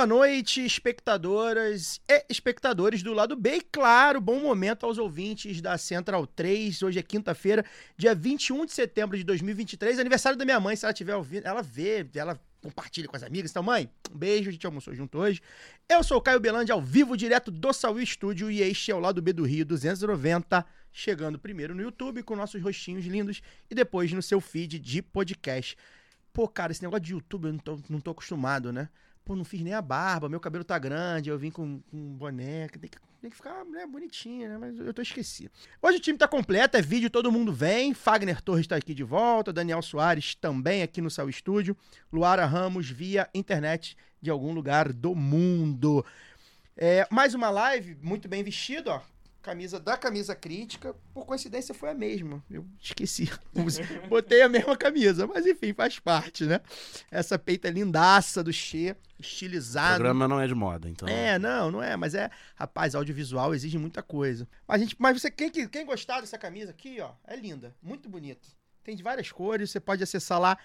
Boa noite, espectadoras e espectadores do lado B. E claro, bom momento aos ouvintes da Central 3. Hoje é quinta-feira, dia 21 de setembro de 2023, aniversário da minha mãe. Se ela estiver ouvindo, ela vê, ela compartilha com as amigas. Então, mãe, um beijo, a gente almoçou junto hoje. Eu sou o Caio Belandi, ao vivo, direto do Saúl Estúdio, e este é o lado B do Rio 290, chegando primeiro no YouTube com nossos rostinhos lindos e depois no seu feed de podcast. Pô, cara, esse negócio de YouTube eu não tô, não tô acostumado, né? Pô, não fiz nem a barba, meu cabelo tá grande, eu vim com, com que tem que, tem que ficar né, bonitinho, né? Mas eu tô esquecido. Hoje o time tá completo, é vídeo, todo mundo vem. Fagner Torres tá aqui de volta, Daniel Soares também aqui no Sal Estúdio, Luara Ramos via internet de algum lugar do mundo. É, mais uma live, muito bem vestido, ó. Camisa da camisa crítica, por coincidência foi a mesma. Eu esqueci. Botei a mesma camisa, mas enfim, faz parte, né? Essa peita lindaça do Che, O estilizado. programa não é de moda, então. É, não, não é, mas é, rapaz, audiovisual exige muita coisa. Mas, gente, mas você, quem, que- quem gostar dessa camisa aqui, ó, é linda, muito bonita. Tem de várias cores, você pode acessar lá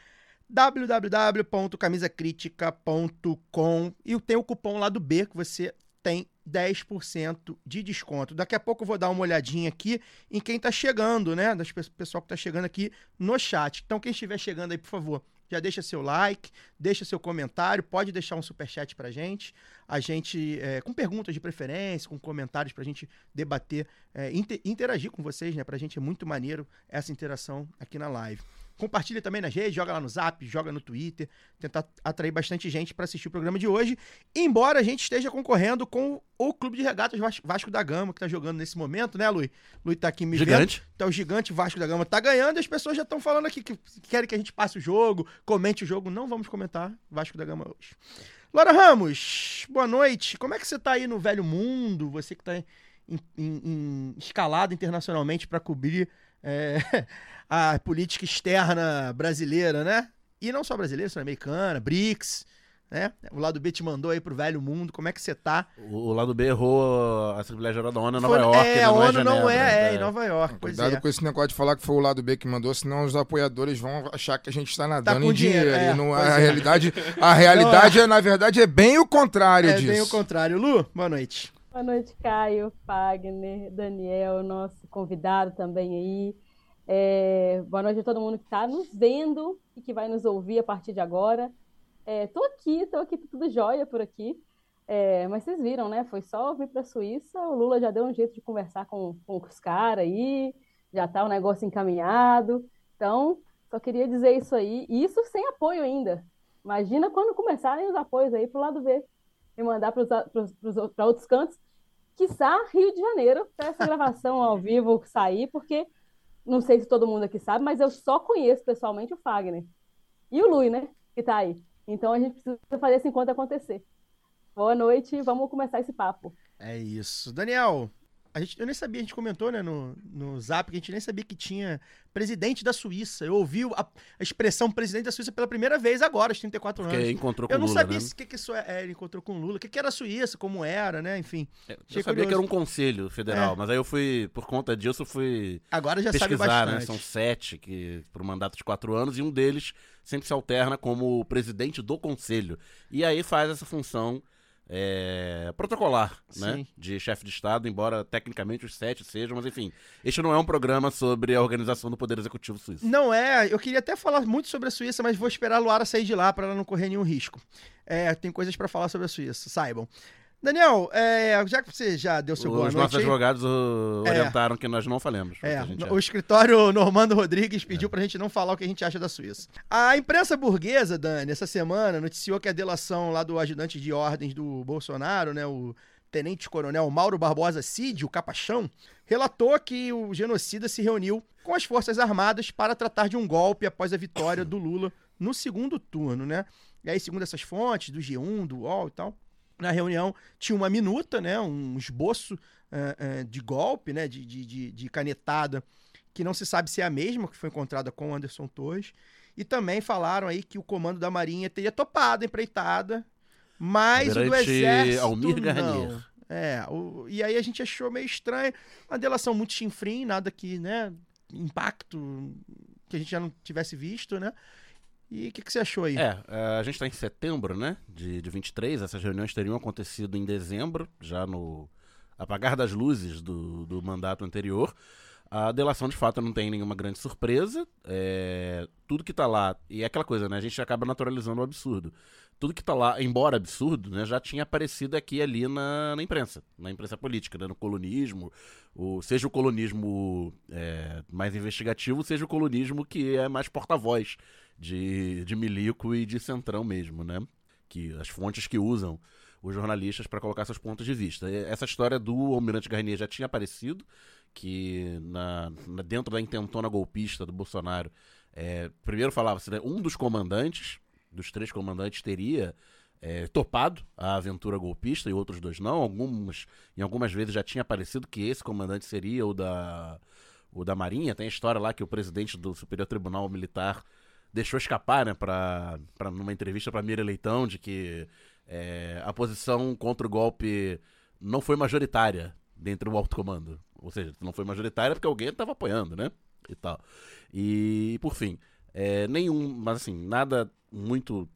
www.camisacritica.com e tem o cupom lá do B que você tem 10% de desconto. Daqui a pouco eu vou dar uma olhadinha aqui em quem tá chegando, né? Das pe- pessoal que tá chegando aqui no chat. Então quem estiver chegando aí, por favor, já deixa seu like, deixa seu comentário, pode deixar um superchat pra gente. A gente, é, com perguntas de preferência, com comentários pra gente debater, é, inter- interagir com vocês, né? Pra gente é muito maneiro essa interação aqui na live. Compartilha também nas redes, joga lá no Zap, joga no Twitter, tentar atrair bastante gente para assistir o programa de hoje. Embora a gente esteja concorrendo com o Clube de Regatas Vas- Vasco da Gama, que tá jogando nesse momento, né, Lui? Lui tá aqui me Gigante. vendo. Então o gigante Vasco da Gama tá ganhando e as pessoas já estão falando aqui que querem que a gente passe o jogo, comente o jogo. Não vamos comentar Vasco da Gama hoje. Laura Ramos, boa noite. Como é que você tá aí no velho mundo? Você que tá em, em- em- escalado internacionalmente para cobrir é, a política externa brasileira, né? E não só brasileira, sul-americana, BRICS, né? O lado B te mandou aí pro velho mundo. Como é que você tá? O, o lado B errou a Assembleia Geral da ONU em Nova Foi- York. é, né? a não ONU não Genebra, é, é, em Nova York, pois Cuidado é. com esse negócio de falar que foi o lado B que mandou, senão os apoiadores vão achar que a gente está nadando com em dinheiro. dinheiro, é, e não, a é. realidade, a realidade é, na verdade, é bem o contrário É disso. bem o contrário. Lu, boa noite. Boa noite, Caio, Fagner, Daniel, nosso convidado também aí. É, boa noite a todo mundo que está nos vendo e que vai nos ouvir a partir de agora. É, tô aqui, tô aqui, tá tudo jóia por aqui. É, mas vocês viram, né? Foi só vir para a Suíça, o Lula já deu um jeito de conversar com, com os caras aí, já tá o negócio encaminhado. Então, só queria dizer isso aí, e isso sem apoio ainda. Imagina quando começarem os apoios aí pro lado B e mandar para outros cantos quiçá Rio de Janeiro, para essa gravação ao vivo sair, porque não sei se todo mundo aqui sabe, mas eu só conheço pessoalmente o Fagner. E o Lui, né? Que tá aí. Então a gente precisa fazer esse encontro acontecer. Boa noite, vamos começar esse papo. É isso. Daniel, a gente, eu nem sabia, a gente comentou né, no, no zap que a gente nem sabia que tinha presidente da Suíça. Eu ouvi a, a expressão presidente da Suíça pela primeira vez agora, aos 34 Porque anos. encontrou com Eu não Lula, sabia né? o que, que isso é, é, ele encontrou com o Lula, o que, que era a Suíça, como era, né? Enfim. É, Eu Achei sabia que era curioso. um conselho federal, É. mas aí eu fui, por conta disso, eu fui Agora já sabe pesquisar, né? bastante. São sete que por um mandato de quatro anos e um deles sempre se alterna como presidente do conselho. E aí faz essa função é, protocolar, né? De chefe de Estado, embora tecnicamente os sete sejam, mas enfim. Este não é um programa sobre a organização do Poder Executivo Suíço. Não é, eu queria até falar muito sobre a Suíça, mas vou esperar a Luara sair de lá para ela não correr nenhum risco. É, tem coisas para falar sobre a Suíça, saibam. Daniel, é, já que você já deu seu boa Os noite nossos aí, advogados É. orientaram que nós não falemos. É, o escritório Normando Rodrigues pediu pra gente não falar o que a gente acha da Suíça. A imprensa burguesa, Dani, essa semana noticiou que a delação lá do ajudante de ordens do Bolsonaro, né, o tenente-coronel Mauro Barbosa Cid, o Capachão, relatou que o genocida se reuniu com as Forças Armadas para tratar de um golpe após a vitória do Lula no segundo turno, né? E aí, segundo essas fontes, do G1, do UOL e tal, na reunião tinha uma minuta, né, um esboço eh, eh, de golpe, né, de, de, de, canetada, que não se sabe se é a mesma que foi encontrada com o Anderson Torres. E também falaram aí que o comando da Marinha teria topado a empreitada, mas o do Exército Almir não. Garnier. É, o- e aí a gente achou meio estranho, uma delação muito chinfrim, nada que, né, impacto que a gente já não tivesse visto, né? E o que, que você achou aí? É, é, a gente está em setembro, né? De, de 23. Essas reuniões teriam acontecido em dezembro, já no apagar das luzes do, do mandato anterior. A delação, de fato, não tem nenhuma grande surpresa. É, tudo que tá lá, e é aquela coisa, né? A gente acaba naturalizando o absurdo. Tudo que tá lá, embora absurdo, né, já tinha aparecido aqui e ali na, na imprensa, na imprensa política, né, no colonismo, o, seja o colonismo é, mais investigativo, seja o colonismo que é mais porta-voz de, de milico e de centrão mesmo, né? Que as fontes que usam os jornalistas para colocar seus pontos de vista. Essa história do Almirante Garnier já tinha aparecido, que na, na- dentro da intentona golpista do Bolsonaro, é, primeiro falava-se, né, um dos comandantes, dos três comandantes, teria é, topado a aventura golpista e outros dois não. Alguns, em algumas vezes já tinha aparecido que esse comandante seria o da, o da Marinha. Tem a história lá que o presidente do Superior Tribunal Militar deixou escapar, né, pra, pra, numa entrevista para Mira Leitão, de que é, a posição contra o golpe não foi majoritária dentro do alto comando. Ou seja, não foi majoritária porque alguém estava apoiando, né? E tal. E, por fim, é, nenhum, mas assim, nada muito,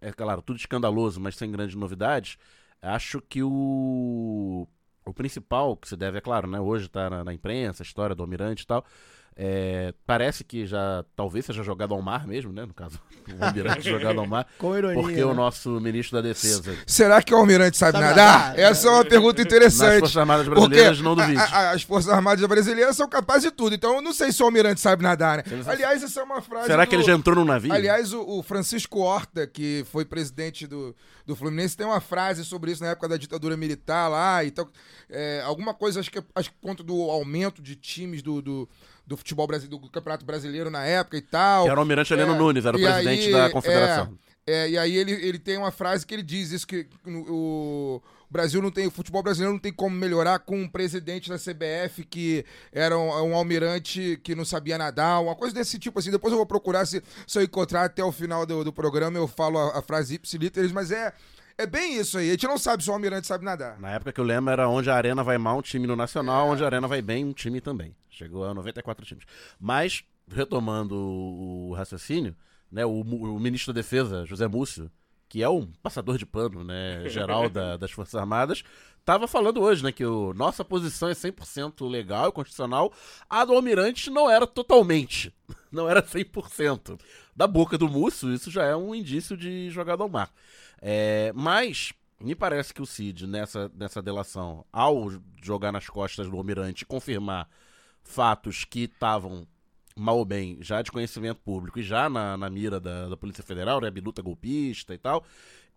é claro, tudo escandaloso, mas sem grandes novidades. Acho que o, o principal que se deve, é claro, né? Hoje tá na, na imprensa, a história do almirante e tal. É, parece que já talvez seja jogado ao mar mesmo, né? No caso, o almirante jogado ao mar. Com ironia. Porque né? o nosso ministro da Defesa Será que o Almirante sabe, Sabe nadar? nadar? Essa é uma pergunta interessante. Forças Armadas Brasileiras não a- as Forças Armadas Brasileiras são capazes de tudo. Então eu não sei se o Almirante sabe nadar, né? Aliás, essa é uma frase. Será do- que ele já entrou no navio? Aliás, o, o Francisco Horta, que foi presidente do, do Fluminense, tem uma frase sobre isso na época da ditadura militar lá. Então, é, alguma coisa, acho que, acho que conta do aumento de times do, do, do futebol brasileiro, do Campeonato Brasileiro na época e tal. Que era o Almirante Heleno É, Nunes, era o presidente aí, da confederação. É, e aí ele, ele tem uma frase que ele diz isso que o, o Brasil não tem, o futebol brasileiro não tem como melhorar com um presidente da CBF que era um, um almirante que não sabia nadar, uma coisa desse tipo assim. Depois eu vou procurar se, se eu encontrar até o final do, do programa, eu falo a, a frase ipsiliteris, mas é é bem isso aí. A gente não sabe se o almirante sabe nadar. Na época que eu lembro era onde a Arena vai mal, um time no Nacional, onde a Arena vai bem, um time também. Chegou a 94 times. Mas, retomando o, raciocínio, né, o, o ministro da Defesa, José Múcio, que é um passador de pano, né, geral da- das Forças Armadas, estava falando hoje, né, que o, nossa posição é 100% legal e constitucional, a do Almirante não era totalmente, não era 100%. Da boca do Múcio, isso já é um indício de jogada ao mar. É, mas me parece que o Cid, nessa, nessa delação, ao jogar nas costas do Almirante e confirmar fatos que estavam mal ou bem já de conhecimento público e já na, na mira da, da Polícia Federal, né, biluta golpista e tal,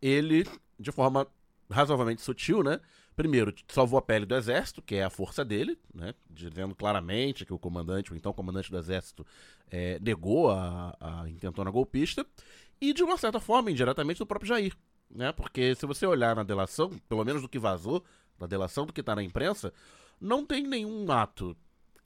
ele, de forma razoavelmente sutil, né, primeiro salvou a pele do Exército, que é a força dele, né, dizendo claramente que o comandante, o então comandante do Exército, eh, negou a, a intentona golpista, e de uma certa forma, indiretamente, do próprio Jair, né, porque se você olhar na delação, pelo menos do que vazou, da delação do que está na imprensa, não tem nenhum ato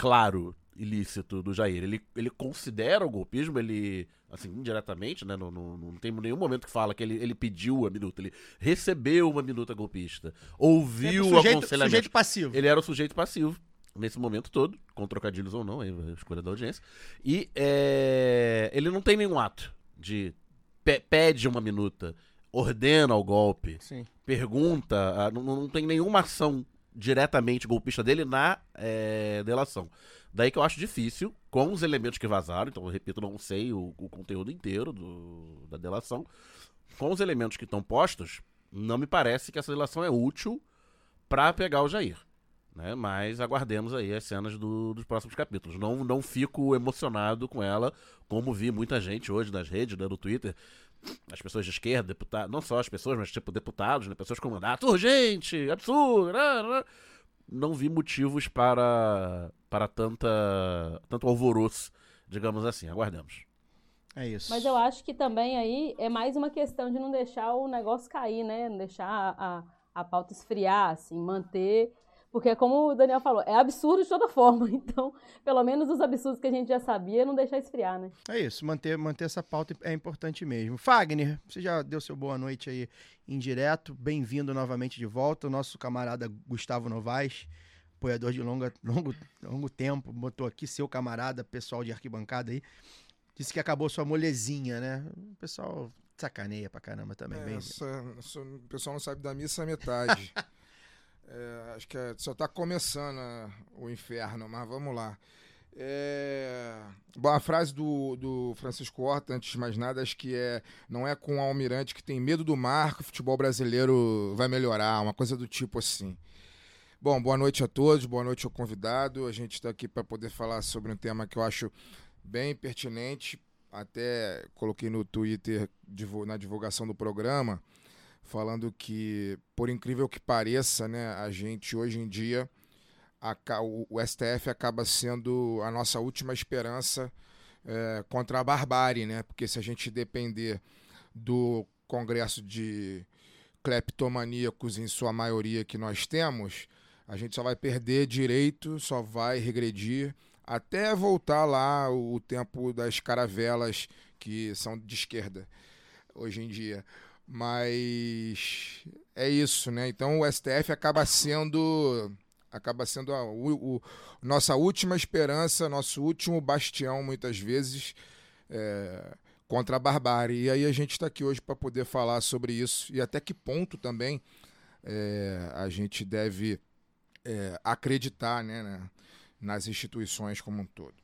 claro ilícito do Jair. Ele, ele considera o golpismo, ele, assim, indiretamente, né? Não, não, não tem nenhum momento que fala que ele, ele pediu a minuta, ele recebeu uma minuta golpista, ouviu o sujeito, aconselhamento. sujeito passivo. Ele era o sujeito passivo nesse momento todo, com trocadilhos ou não, a escolha da audiência. E é, ele não tem nenhum ato de pe- pede uma minuta, ordena o golpe, Sim. pergunta, ah, não, não tem nenhuma ação diretamente golpista dele na é, delação. Daí que eu acho difícil, com os elementos que vazaram, então repito, não sei o, o conteúdo inteiro do- da delação, com os elementos que estão postos, não me parece que essa delação é útil para pegar o Jair. Né? Mas aguardemos aí as cenas do- dos próximos capítulos. Não, não fico emocionado com ela, como vi muita gente hoje nas redes, né, no Twitter, as pessoas de esquerda, deputados, não só as pessoas, mas tipo deputados, né, pessoas com mandato, urgente, absurdo, né, né. não vi motivos para para tanta tanto alvoroço, digamos assim. Aguardemos. É isso. Mas eu acho que também aí é mais uma questão de não deixar o negócio cair, né? Não deixar a, a, a pauta esfriar, assim, manter. Porque, como o Daniel falou, é absurdo de toda forma. Então, pelo menos os absurdos que a gente já sabia, não deixar esfriar, né? É isso, manter, manter essa pauta é importante mesmo. Fagner, você já deu seu boa noite aí em direto. Bem-vindo novamente de volta. O nosso camarada Gustavo Novaes, apoiador de longa, longo, longo tempo, botou aqui seu camarada, pessoal de arquibancada aí. Disse que acabou sua molezinha, né? O pessoal sacaneia pra caramba também. É, bem- essa- essa- o pessoal não sabe da missa a metade. É, acho que é- só tá começando é, o inferno, mas vamos lá. É, bom, a frase do, do Francisco Horta, antes de mais nada, acho que é não é com o almirante que tem medo do mar que o futebol brasileiro vai melhorar, uma coisa do tipo assim. Bom, boa noite a todos, boa noite ao convidado. A gente está aqui para poder falar sobre um tema que eu acho bem pertinente. Até coloquei no Twitter na divulgação do programa, falando que, por incrível que pareça, né, a gente hoje em dia, aca- o, o STF acaba sendo a nossa última esperança é, contra a barbárie, né? Porque se a gente depender do Congresso de cleptomaníacos em sua maioria que nós temos, a gente só vai perder direito, só vai regredir até voltar lá o tempo das caravelas que são de esquerda hoje em dia. Mas é isso, né? Então o STF acaba sendo acaba sendo a o- o- nossa última esperança, nosso último bastião muitas vezes é, contra a barbárie. E aí a gente está aqui hoje para poder falar sobre isso e até que ponto também é, a gente deve é, acreditar né, né, nas instituições como um todo.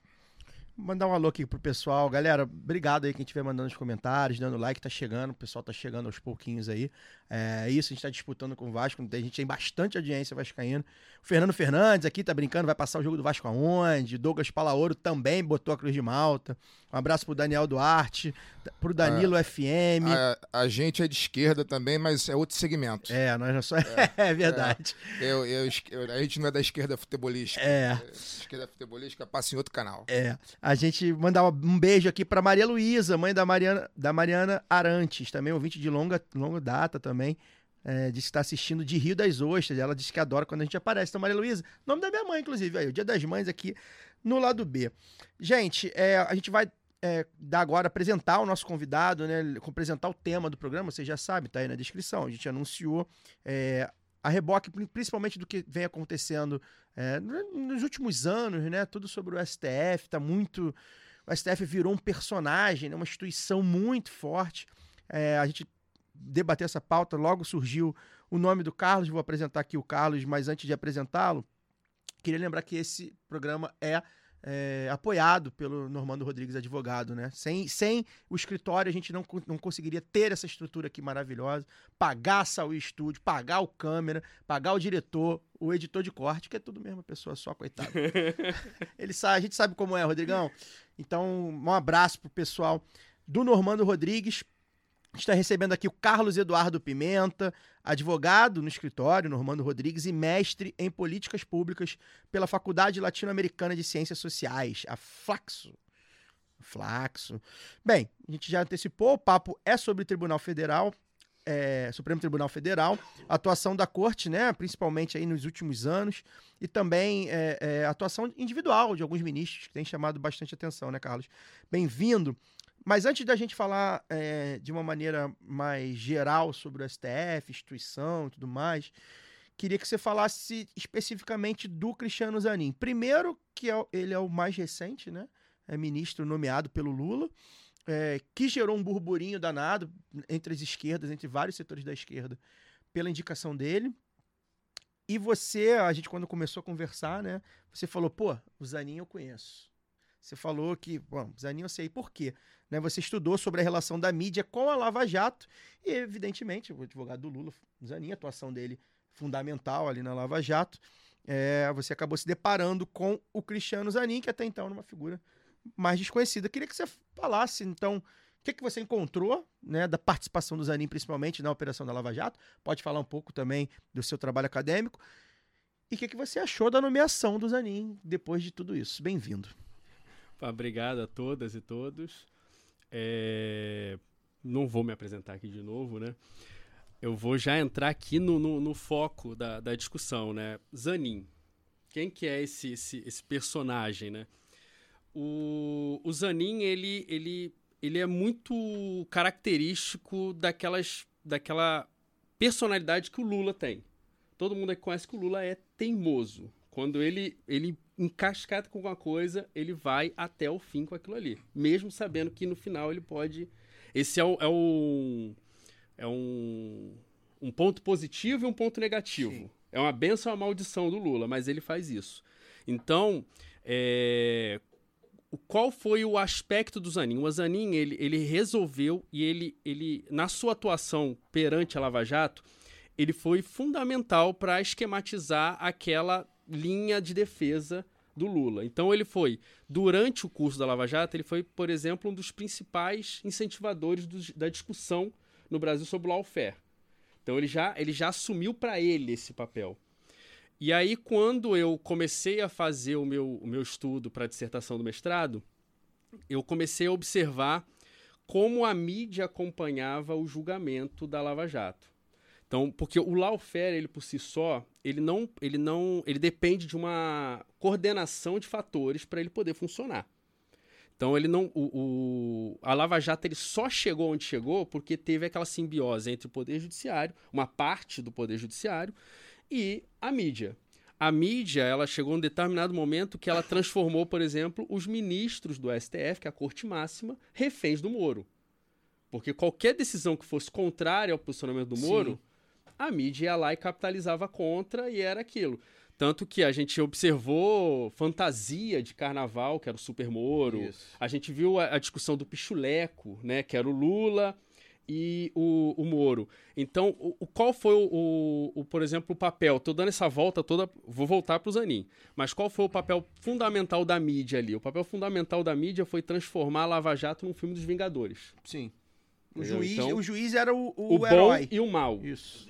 Mandar um alô aqui pro pessoal. Galera, obrigado aí quem estiver mandando os comentários, dando like, tá chegando. O pessoal tá chegando aos pouquinhos aí. É isso, a gente tá disputando com o Vasco. A gente tem bastante audiência vascaína. O Fernando Fernandes aqui tá brincando, vai passar o jogo do Vasco aonde? Douglas Palaoro também botou a Cruz de Malta. Um abraço pro Daniel Duarte, pro Danilo FM. A, a gente é de esquerda também, mas é outro segmento. É, nós não somos. É, verdade. Eu, eu, eu- a gente não é da esquerda futebolística. É. Esquerda futebolística passa em outro canal. É, a gente mandar um beijo aqui pra Maria Luísa, mãe da Mariana, da Mariana Arantes, também ouvinte de longa, longa data também. É, disse que está assistindo de Rio das Ostras. Ela disse que adora quando a gente aparece. Então, Maria Luísa, nome da minha mãe, inclusive, aí, o Dia das Mães aqui no lado B. Gente, é, a gente vai é, dar agora, apresentar o nosso convidado, né? Apresentar o tema do programa, você já sabe, tá aí na descrição. A gente anunciou é, a reboque, pri- principalmente do que vem acontecendo é, no- nos últimos anos, né? Tudo sobre o STF, tá muito. O STF virou um personagem, né? uma instituição muito forte. É, a gente debateu essa pauta, logo surgiu o nome do Carlos. Vou apresentar aqui o Carlos, mas antes de apresentá-lo, queria lembrar que esse programa é, é, apoiado pelo Normando Rodrigues Advogado, né? Sem, sem o escritório, a gente não, não conseguiria ter essa estrutura aqui maravilhosa, pagar a Saúl Estúdio, pagar o câmera, pagar o diretor, o editor de corte, que é tudo mesma pessoa só, coitado. Ele sabe, a gente sabe como é, Rodrigão. Então, um abraço pro pessoal do Normando Rodrigues. Está recebendo aqui o Carlos Eduardo Pimenta, advogado no escritório, Normando Rodrigues, e mestre em políticas públicas pela Faculdade Latino-Americana de Ciências Sociais, a Flaxo. Flaxo. Bem, a gente já antecipou, o papo é sobre o Tribunal Federal, é, Supremo Tribunal Federal, atuação da corte, né, principalmente aí nos últimos anos, e também é, é, atuação individual de alguns ministros que tem chamado bastante atenção, né, Carlos? Bem-vindo. Mas antes da gente falar é, de uma maneira mais geral sobre o STF, instituição e tudo mais, queria que você falasse especificamente do Cristiano Zanin. Primeiro, que é ele é o mais recente, né? É ministro nomeado pelo Lula, é, que gerou um burburinho danado entre as esquerdas, entre vários setores da esquerda, pela indicação dele. E você, a gente quando começou a conversar, né? Você falou, pô, o Zanin eu conheço. Você falou que, bom, Zanin eu sei por quê. Né? Você estudou sobre a relação da mídia com a Lava Jato e, evidentemente, o advogado do Lula, Zanin, a atuação dele fundamental ali na Lava Jato, é, você acabou se deparando com o Cristiano Zanin, que até então era uma figura mais desconhecida. Queria que você falasse, então, o que, que você encontrou né, da participação do Zanin, principalmente na operação da Lava Jato. Pode falar um pouco também do seu trabalho acadêmico. E o que, que você achou da nomeação do Zanin depois de tudo isso? Bem-vindo. Obrigado a todas e todos. é, não vou me apresentar aqui de novo, né? Eu vou já entrar aqui no, no, no foco da, da discussão, né? Zanin. Quem que é esse, esse, esse personagem, né? O, o Zanin, ele, ele, ele é muito característico daquelas, daquela personalidade que o Lula tem. Todo mundo aqui conhece que o Lula é teimoso. Quando ele, ele encascata com alguma coisa, ele vai até o fim com aquilo ali. Mesmo sabendo que no final ele pode. Esse é, o, é, o, é um, um ponto positivo e um ponto negativo. Sim. É uma benção ou uma maldição do Lula, mas ele faz isso. Então, é, qual foi o aspecto do Zanin? O Zanin, ele, ele resolveu e ele, ele, na sua atuação perante a Lava Jato, ele foi fundamental para esquematizar aquela linha de defesa do Lula. Então ele foi, durante o curso da Lava Jato, ele foi, por exemplo, um dos principais incentivadores dos- da discussão no Brasil sobre o lawfare. Então ele já, ele já assumiu para ele esse papel. E aí, quando eu comecei a fazer o meu, o meu estudo para a dissertação do mestrado, eu comecei a observar como a mídia acompanhava o julgamento da Lava Jato. Então, porque o lawfare, ele por si só, ele não, ele não, ele depende de uma coordenação de fatores para ele poder funcionar. Então ele não, o, o- a Lava Jato ele só chegou onde chegou porque teve aquela simbiose entre o poder judiciário, uma parte do poder judiciário e a mídia. A mídia, ela chegou em um determinado momento que ela transformou, por exemplo, os ministros do STF, que é a corte máxima, reféns do Moro. Porque qualquer decisão que fosse contrária ao posicionamento do Moro, a mídia ia lá e capitalizava contra e era aquilo. Tanto que a gente observou fantasia de carnaval, que era o Super Moro. Isso. A gente viu a, a discussão do Pichuleco, né? Que era o Lula e o, o Moro. Então, o, o- qual foi o, o- por exemplo, o papel? Tô dando essa volta toda, vou voltar para o Zanin. Mas qual foi o papel fundamental da mídia ali? O papel fundamental da mídia foi transformar a Lava Jato num filme dos Vingadores. Sim. O Entendeu? juiz, Então, o juiz era o, o, O, bom herói. e o mal. Isso.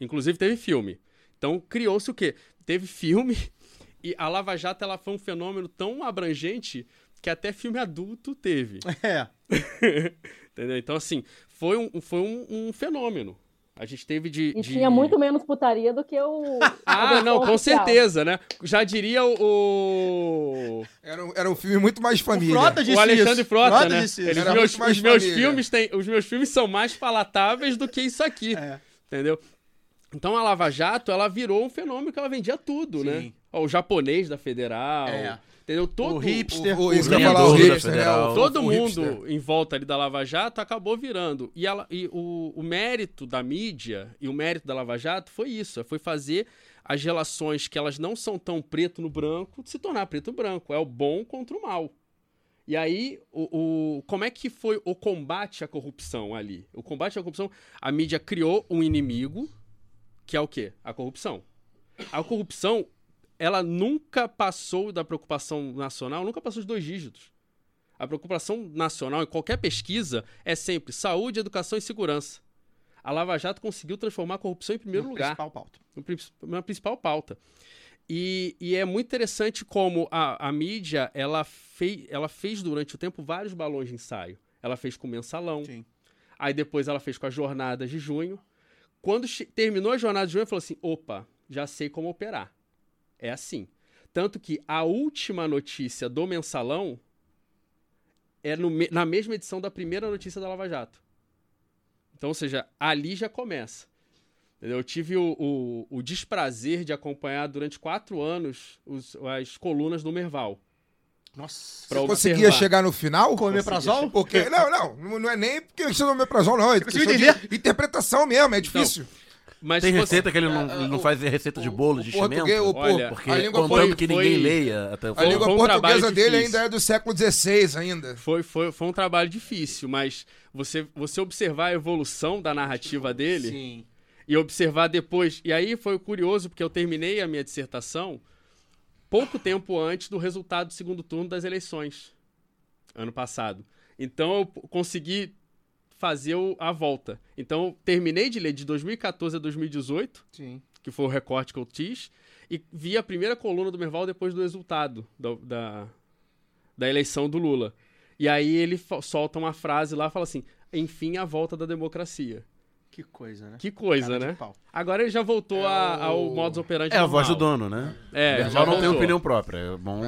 Inclusive teve filme. Então criou-se o quê? Teve filme e a Lava Jato ela foi um fenômeno tão abrangente que até filme adulto teve. É. Entendeu? Então, assim, foi um, foi um, um fenômeno. A gente teve de. E de- tinha muito menos putaria do que o. Ah, não, com oficial. certeza, né? Já diria o. o... Era, um- era um filme muito mais O família. Frota disse o Alexandre isso. Frota, né? disse. Ele, os meus, os, meus filmes têm, os meus filmes são mais palatáveis do que isso aqui. É. Entendeu? Então a Lava Jato, ela virou um fenômeno que ela vendia tudo, né? Sim. Ó, o japonês da Federal. É. Entendeu? Todo, O hipster. O, o, isso O falar, o hipster, né? Federal. Todo o mundo hipster. em volta ali da Lava Jato acabou virando. E, ela, e o, o mérito da mídia e o mérito da Lava Jato foi isso: foi fazer as relações que elas não são tão preto no branco se tornar preto no branco. É o bom contra o mal. E aí, o, o- como é que foi o combate à corrupção ali? O combate à corrupção, a mídia criou um inimigo, que é o quê? A corrupção. A corrupção, ela nunca passou da preocupação nacional, nunca passou de dois dígitos. A preocupação nacional em qualquer pesquisa é sempre saúde, educação e segurança. A Lava Jato conseguiu transformar a corrupção em primeiro No lugar principal pauta. na principal pauta. E, e é muito interessante como a, a mídia ela, fei, ela fez durante o tempo vários balões de ensaio. Ela fez com o mensalão, Sim. aí depois ela fez com as jornadas de junho. Quando terminou a jornada de junho, ela falou assim: opa, já sei como operar. É assim. Tanto que a última notícia do mensalão é no na mesma edição da primeira notícia da Lava Jato. Então, ou seja, ali já começa. Eu tive o, o, o desprazer de acompanhar durante quatro anos os- as colunas do Merval. Nossa. Pra Você conseguia chegar no final? Com omeprazol? Porque, não, não, não é nem porque questão do omeprazol, não. É questão de interpretação mesmo, é difícil. Mas Tem você- receita que ele não, ele não o- faz receita de bolo de o português, cimento? o, Olha, Porque a língua, contando foi- que foi- ninguém leia até o a foi- língua foi um portuguesa trabalho dele difícil. ainda é do século XVI ainda. Foi, foi, foi um trabalho difícil, mas você, você observar a evolução da narrativa dele Sim. e observar depois. E aí foi curioso, porque eu terminei a minha dissertação pouco tempo antes do resultado do segundo turno das eleições, ano passado. Então eu consegui fazer o- a volta. Então terminei de ler de 2014 a 2018, Sim. que foi o recorte que eu fiz, e vi a primeira coluna do Merval depois do resultado da, da, da eleição do Lula. E aí ele solta uma frase lá, fala assim, enfim, a volta da democracia. Que coisa, né? Que coisa, né? pau. Agora ele já voltou É a- ao modus operandi É a voz do normal. dono, né? É, Ele já não tem opinião própria. É bom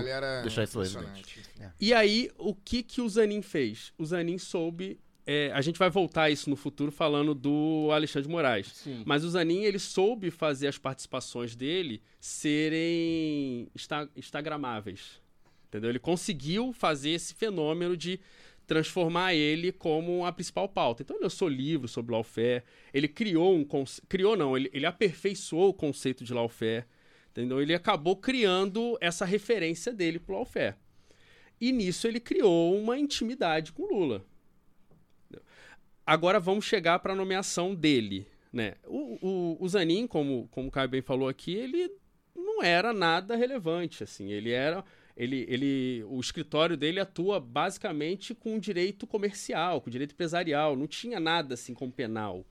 deixar isso evidente. E aí, o que que o Zanin fez? O Zanin soube... é, a gente vai voltar a isso no futuro falando do Alexandre de Moraes. Sim. Mas o Zanin, ele soube fazer as participações dele serem insta instagramáveis. Entendeu? Ele conseguiu fazer esse fenômeno de transformar ele como a principal pauta. Então ele lançou livros sobre lawfare, ele criou um criou não, ele, ele aperfeiçoou o conceito de lawfare, entendeu? Ele acabou criando essa referência dele pro lawfare. E nisso ele criou uma intimidade com Lula. Agora vamos chegar para a nomeação dele, né? O, o, o Zanin, como, como o Caio bem falou aqui, ele não era nada relevante, assim. Ele era... Ele, ele, o escritório dele atua basicamente com direito comercial, com direito empresarial. Não tinha nada assim com penal.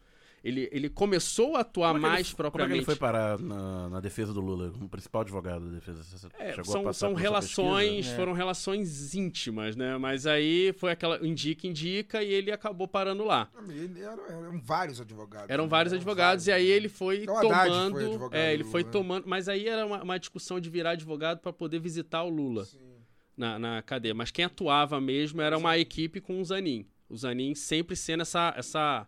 Ele, ele começou a atuar Como é que ele- mais Como é que propriamente. ele foi parar na, na defesa do Lula, como principal advogado da defesa? Você É, chegou a são, passar são relações, pesquisa? foram relações íntimas, né? Mas aí foi aquela indica, indica e ele acabou parando lá. Ele eram, eram vários advogados. Eram né? vários advogados e aí ele foi Então, tomando, foi advogado é, ele do foi Lula, né? tomando, mas aí era uma, uma discussão de virar advogado para poder visitar o Lula na, na cadeia. Mas quem atuava mesmo era uma equipe com o Zanin. O Zanin sempre sendo essa essa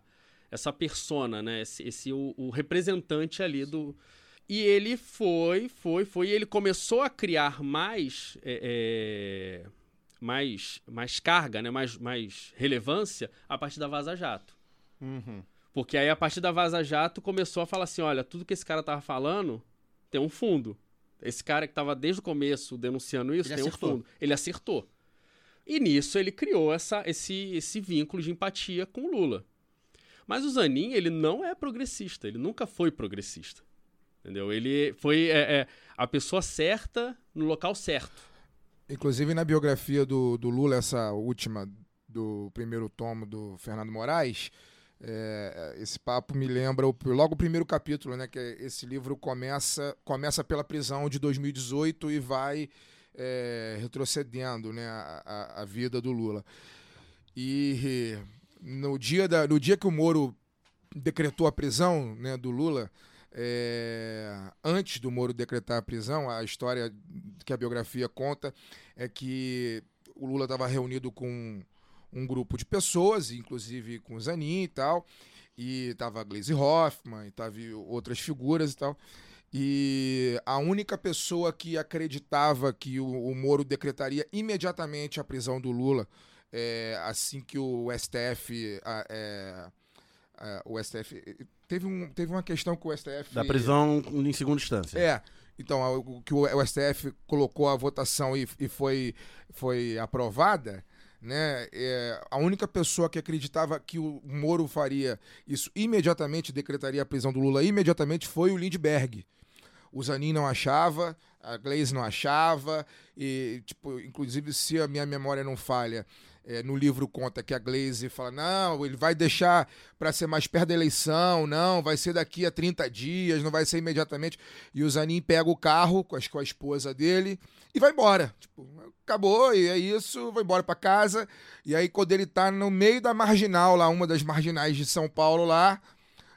essa persona, né? Esse, esse o, o representante ali do e ele foi, foi, foi. E ele começou a criar mais, é, é, mais, mais carga, né? mais, mais relevância a partir da Vaza Jato. Uhum. Porque aí, a partir da Vaza Jato, começou a falar assim: olha, tudo que esse cara tava falando tem um fundo. Esse cara que tava desde o começo denunciando isso Ele tem acertou. um fundo. Ele acertou. E nisso ele criou essa, esse, esse vínculo de empatia com o Lula. Mas o Zanin, ele não é progressista. Ele nunca foi progressista. Entendeu? Ele foi é, é, a pessoa certa no local certo. Inclusive na biografia do, do Lula, essa última do primeiro tomo do Fernando Moraes, é, esse papo me lembra o, logo o primeiro capítulo, né? Que é- esse livro começa, começa pela prisão de 2018 e vai é, retrocedendo né, a, a- vida do Lula. E no dia, da, no dia que o Moro decretou a prisão né, do Lula, é, antes do Moro decretar a prisão, a história que a biografia conta é que o Lula estava reunido com um grupo de pessoas, inclusive com o Zanin e tal, e tava Glaze Hoffman, e tava outras figuras e tal. E a única pessoa que acreditava que o, o Moro decretaria imediatamente a prisão do Lula, é, assim que o STF. a- é, a- o STF. Teve, um, teve uma questão com o STF. Da prisão em segunda instância. É. Então, o que o, o STF colocou a votação e, e foi, foi aprovada, né? é, a única pessoa que acreditava que o Moro faria isso imediatamente, decretaria a prisão do Lula imediatamente, foi o Lindbergh. O Zanin não achava, a Glaze não achava, e, tipo, inclusive, se a minha memória não falha, é, no livro conta que a Glaze fala: não, ele vai deixar para ser mais perto da eleição, não, vai ser daqui a 30 dias, não vai ser imediatamente. E o Zanin pega o carro com, as, com a esposa dele e vai embora. Tipo, acabou, e é isso, vai embora para casa. E aí, quando ele tá no meio da marginal, lá, uma das marginais de São Paulo, lá,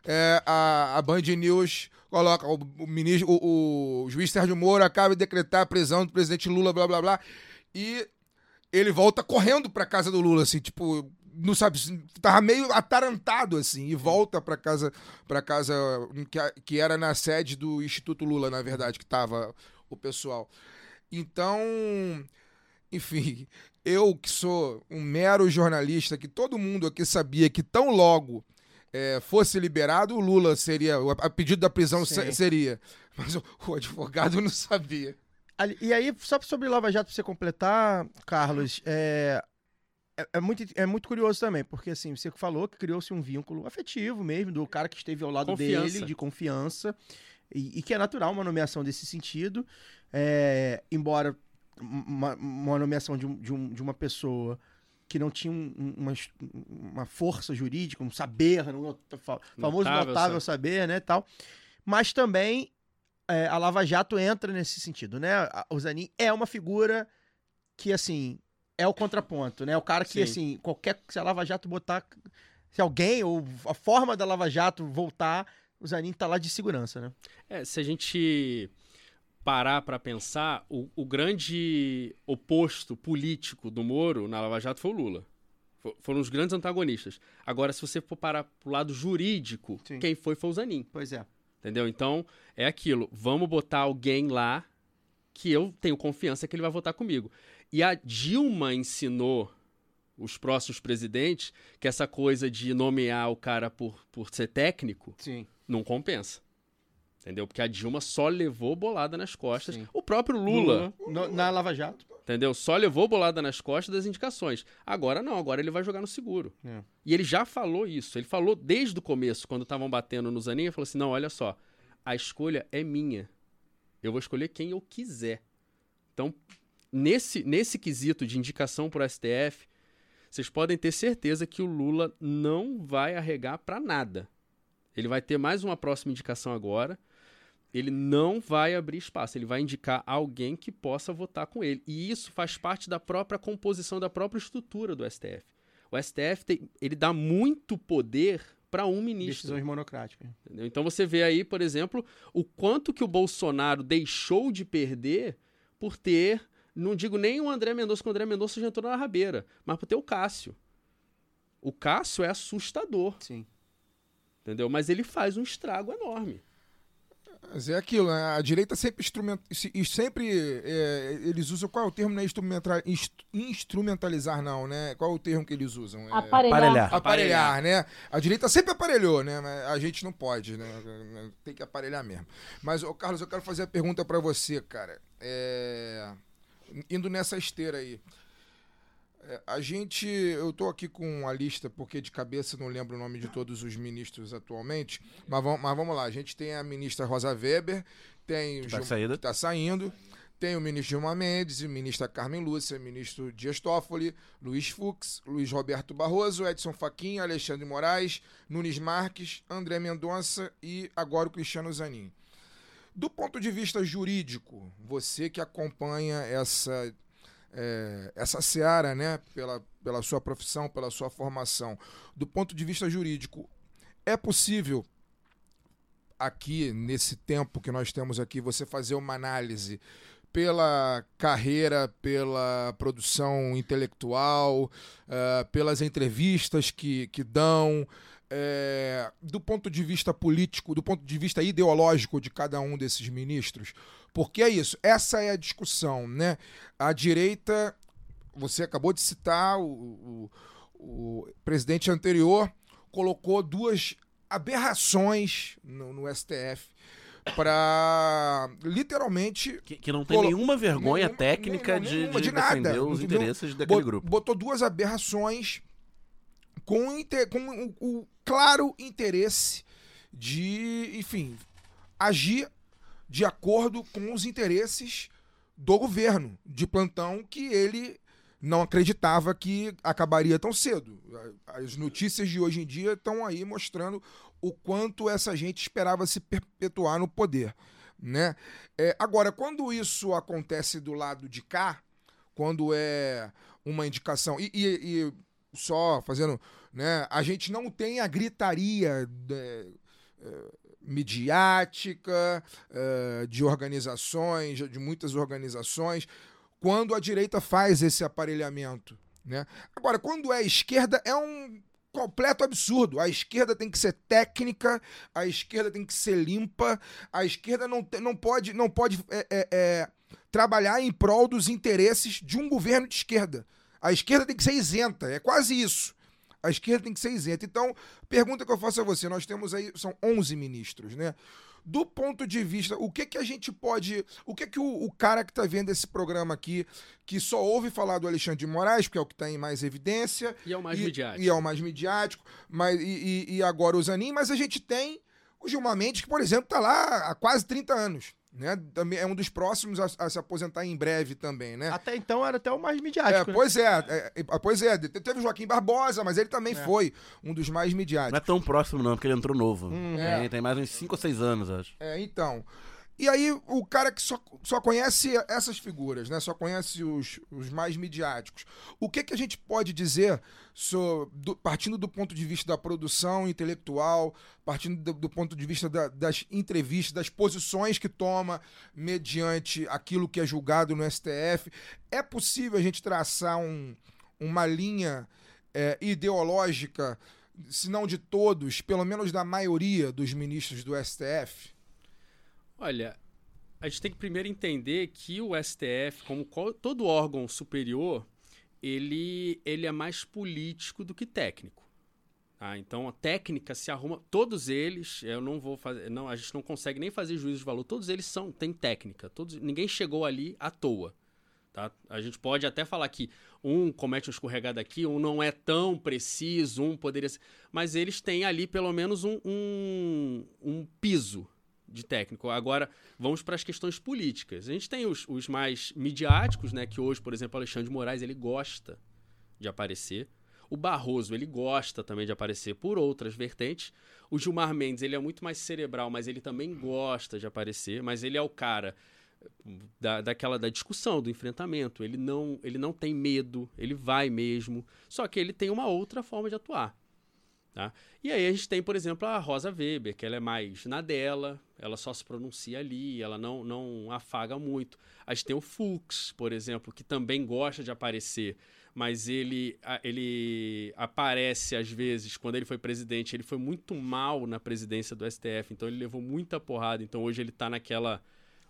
é, a, a Band News coloca o, o ministro, o, o juiz Sérgio Moro acaba de decretar a prisão do presidente Lula, blá blá blá, e ele volta correndo pra casa do Lula, assim, tipo, não sabe, tava meio atarantado, assim, e volta pra casa, pra casa que, que era na sede do Instituto Lula, na verdade, que tava o pessoal. Então, enfim, eu que sou um mero jornalista, que todo mundo aqui sabia que tão logo é, fosse liberado, o Lula seria, o- a pedido da prisão Sim. se- seria. Mas o, o advogado não sabia. E aí, só sobre Lava Jato, pra você completar, Carlos, é, é, é muito, é muito curioso também, porque assim, você falou que criou-se um vínculo afetivo mesmo, do cara que esteve ao lado Confiança. dele, de confiança, e, e que é natural uma nomeação desse sentido, é, embora uma, uma nomeação de, um- de um- de uma pessoa que não tinha um- um- uma, uma força jurídica, um saber, um fa- famoso Notável notável saber, né, tal, mas também é, a Lava Jato entra nesse sentido, né? O Zanin é uma figura que, assim, é o contraponto, né? O cara que, Sim. assim, qualquer. Se a Lava Jato botar. Se alguém, ou a forma da Lava Jato voltar, o Zanin tá lá de segurança, né? É, se a gente parar pra pensar, o, o grande oposto político do Moro na Lava Jato foi o Lula. Fo- Foram os grandes antagonistas. Agora, se você for parar pro lado jurídico, Sim. quem foi foi o Zanin. Pois é. Entendeu? Então, é aquilo. Vamos botar alguém lá que eu tenho confiança que ele vai votar comigo. E a Dilma ensinou os próximos presidentes que essa coisa de nomear o cara por, por ser técnico Sim. não compensa. Entendeu? Porque a Dilma só levou bolada nas costas. Sim. O próprio Lula, No- na Lava Jato. Entendeu? Só levou bolada nas costas das indicações. Agora não, agora ele vai jogar no seguro. É. E ele já falou isso. Ele falou desde o começo, quando estavam batendo no Zanin, ele falou assim: não, olha só, a escolha é minha. Eu vou escolher quem eu quiser. Então, nesse, nesse quesito de indicação pro STF, vocês podem ter certeza que o Lula não vai arregar pra nada. Ele vai ter mais uma próxima indicação agora. Ele não vai abrir espaço, ele vai indicar alguém que possa votar com ele. E isso faz parte da própria composição, da própria estrutura do STF. O STF tem- ele dá muito poder para um ministro. Decisões monocráticas. Entendeu? Então você vê aí, por exemplo, o quanto que o Bolsonaro deixou de perder por ter, não digo nem o André Mendonça, que o André Mendonça já entrou na rabeira, mas por ter o Cássio. O Cássio é assustador, Sim. entendeu? Mas ele faz um estrago enorme. Mas é aquilo, né? A direita sempre instrumenta, se- e sempre é, eles usam qual é o termo, né? Instrumentra- inst- instrumentalizar não, né? Qual é o termo que eles usam? É, Aparelhar. Aparelhar. aparelhar, né? A direita sempre aparelhou, né? Mas a gente não pode, né? Tem que aparelhar mesmo. Mas, ô Carlos, eu quero fazer a pergunta pra você, cara. É, Indo nessa esteira aí. É, A gente, eu tô aqui com a lista, porque de cabeça não lembro o nome de todos os ministros atualmente, mas vamos, mas vamos lá. A gente tem a ministra Rosa Weber, tem o Tá de Gil- saída. que tá saindo, tem o ministro Gilmar Mendes, o ministro Carmen Lúcia, o ministro Dias Toffoli, Luiz Fux, Luiz Roberto Barroso, Edson Fachin, Alexandre Moraes, Nunes Marques, André Mendonça e agora o Cristiano Zanin. Do ponto de vista jurídico, você que acompanha essa é, essa seara, né, pela, pela sua profissão, pela sua formação, do ponto de vista jurídico, é possível aqui, nesse tempo que nós temos aqui, você fazer uma análise pela carreira, pela produção intelectual, eh, pelas entrevistas que, que dão, eh, do ponto de vista político, do ponto de vista ideológico de cada um desses ministros. Porque é isso, essa é a discussão, né? A direita, você acabou de citar, o, o- o presidente anterior colocou duas aberrações no, no STF para literalmente Que, que não tem Colo- nenhuma vergonha nenhuma- nenhuma, de, de de nada. defender os interesses daquele grupo. Botou duas aberrações com, inte- com o, o claro interesse de, enfim, agir de acordo com os interesses do governo de plantão que ele não acreditava que acabaria tão cedo. As notícias de hoje em dia estão aí mostrando o quanto essa gente esperava se perpetuar no poder. Né? É, agora, quando isso acontece do lado de cá, quando é uma indicação. E, e- e só fazendo. Né, a gente não tem a gritaria né, eh, midiática eh, de organizações, de muitas organizações, quando a direita faz esse aparelhamento. Né? Agora, quando é esquerda, é um completo absurdo. A esquerda tem que ser técnica, a esquerda tem que ser limpa, a esquerda não, não pode, não pode é, é, é, trabalhar em prol dos interesses de um governo de esquerda. A esquerda tem que ser isenta, é quase isso. A esquerda tem que ser isenta. Então, pergunta que eu faço a você, nós temos aí, são 11 ministros, né? Do ponto de vista, o que que a gente pode, o que que o, o cara que tá vendo esse programa aqui, que só ouve falar do Alexandre de Moraes, porque é o que tá em mais evidência, E é o mais e, midiático. E é o mais midiático, mas, e, e- e agora o Zanin, mas a gente tem o Gilmar Mendes, que, por exemplo, tá lá há quase 30 anos. Né? Também é um dos próximos a, a se aposentar em breve também, né? Até então era até o mais É, midiático. né? pois é, é, é, pois é, te- teve o Joaquim Barbosa, mas ele também É. foi um dos mais Não midiáticos. é tão próximo, não, porque ele entrou novo. Hum, é. Tem, tem mais uns 5 ou 6 anos, acho. É, então. E aí, o cara que só, só conhece essas figuras, né? Só conhece os, os mais midiáticos. O que, que a gente pode dizer, so- do- partindo do ponto de vista da produção intelectual, partindo do, do ponto de vista da- das entrevistas, das posições que toma mediante aquilo que é julgado no STF? É possível a gente traçar um- uma linha é, ideológica, se não de todos, pelo menos da maioria dos ministros do STF? Olha, a gente tem que primeiro entender que o STF, como todo órgão superior, ele, ele é mais político do que técnico. tá? Então a técnica se arruma. Todos eles, eu não vou fazer. Não, a gente não consegue nem fazer juízo de valor. Todos eles são, têm técnica. Todos, ninguém chegou ali à toa. Tá? A gente pode até falar que um comete uma escorregada aqui, um não é tão preciso, um poderia ser. Mas eles têm ali pelo menos um, um, um piso de técnico. Agora, vamos para as questões políticas. A gente tem os, os mais midiáticos, né? Que hoje, por exemplo, Alexandre de Moraes, ele gosta de aparecer. O Barroso, ele gosta também de aparecer por outras vertentes. O Gilmar Mendes, ele é muito mais cerebral, mas ele também gosta de aparecer. Mas ele é o cara da, daquela da discussão, do enfrentamento. Ele não, ele não tem medo, ele vai mesmo. Só que ele tem uma outra forma de atuar. Tá? E aí a gente tem, por exemplo, a Rosa Weber, que ela é mais na dela, ela só se pronuncia ali, ela não, não afaga muito. A gente tem o Fux, por exemplo, que também gosta de aparecer, mas ele, ele aparece às vezes, quando ele foi presidente, ele foi muito mal na presidência do STF, então ele levou muita porrada, então hoje ele tá naquela...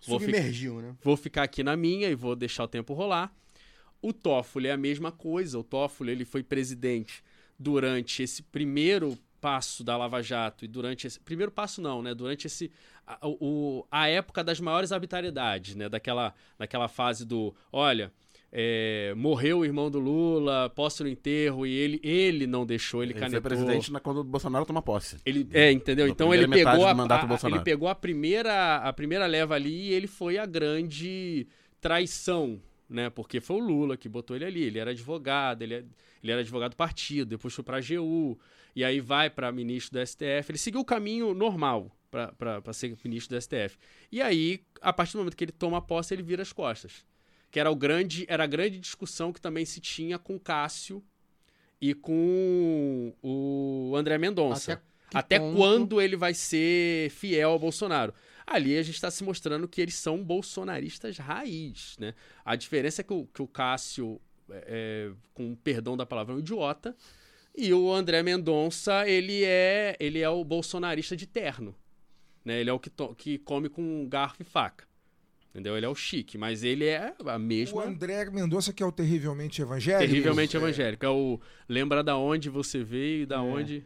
Vou Submergiu, né? vou ficar aqui na minha e vou deixar o tempo rolar. O Toffoli é a mesma coisa. O Toffoli ele foi presidente durante esse primeiro passo da Lava Jato e durante esse primeiro passo não, né? Durante esse a, o, a época das maiores arbitrariedades, né? Daquela, daquela fase do, olha, é, morreu o irmão do Lula, posso no enterro e ele ele não deixou, ele, Ele canetou. foi presidente na, quando o Bolsonaro toma posse. Ele, é, entendeu? Então ele pegou, a, a- ele pegou a primeira, a primeira leva ali e ele foi a grande traição, né? Porque foi o Lula que botou ele ali. Ele era advogado, ele, é- ele era advogado do partido, depois foi pra AGU, e aí vai pra ministro do STF. Ele seguiu o caminho normal pra ser ministro do STF. E aí, a partir do momento que ele toma posse, ele vira as costas. Que era, o grande, era a grande discussão que também se tinha com Cássio e com o André Mendonça. Até Até quando ele vai ser fiel ao Bolsonaro? Ali a gente está se mostrando que eles são bolsonaristas raiz, né? A diferença é que o, que o Cássio, é, é, com o perdão da palavra, é um idiota, e o André Mendonça, ele é, ele é o bolsonarista de terno. Né? Ele é o que, to- que come com garfo e faca. Entendeu? Ele é o chique, mas ele é a O mesma... André Mendonça, que é o terrivelmente evangélico. Terrivelmente É. evangélico. É o lembra da onde você veio e da onde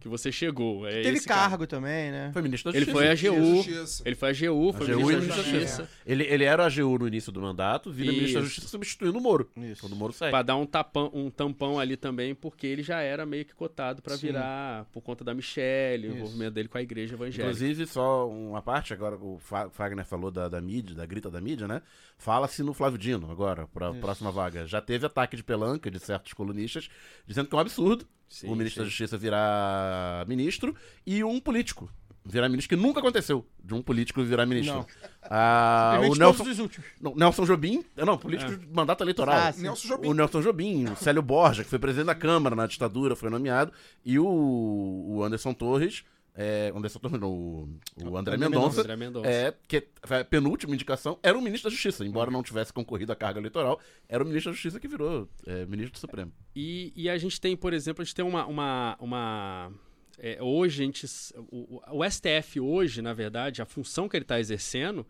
que você chegou. É Teve esse cara. cargo também, né? Foi ministro da Ele Justiça. foi a. Justiça. Ele foi a AGU, foi AGU ministro da ministro da Justiça. Ele, ele era AGU no início do mandato, vira ministro da Isso. Justiça substituindo o Moro. Isso. Quando o Moro sai. Pra dar um, tapão, um tampão ali também, porque ele já era meio que cotado pra Sim. virar, por conta da Michelle, o Isso. envolvimento dele com a igreja evangélica. Inclusive, só uma parte, agora o Fa- Fagner falou da, da mídia, da grita da mídia, né? Fala-se no Flávio Dino, agora, pra Isso. próxima vaga. Já teve ataque de pelanca de certos colunistas, dizendo que é um absurdo Sim, o ministro sim. da Justiça virar ministro e um político virar ministro, que nunca aconteceu de um político virar ministro. Não. Ah, o Nelson, todos os últimos. Nelson Jobim, não, político de mandato eleitoral. Ah. Nelson Jobim. O Nelson Jobim, o Célio Borja, que foi presidente da Câmara na ditadura, foi nomeado, e o, o Anderson Torres, é, Anderson Torres, não, o, o André André Mendonça, André Mendonça. é, que foi a penúltima indicação, era o ministro da Justiça, embora não tivesse concorrido à carga eleitoral, era o ministro da Justiça que virou é, ministro do Supremo. E, e a gente tem, por exemplo, a gente tem uma. uma, uma é, hoje a gente. O, o- STF hoje, na verdade, a função que ele está exercendo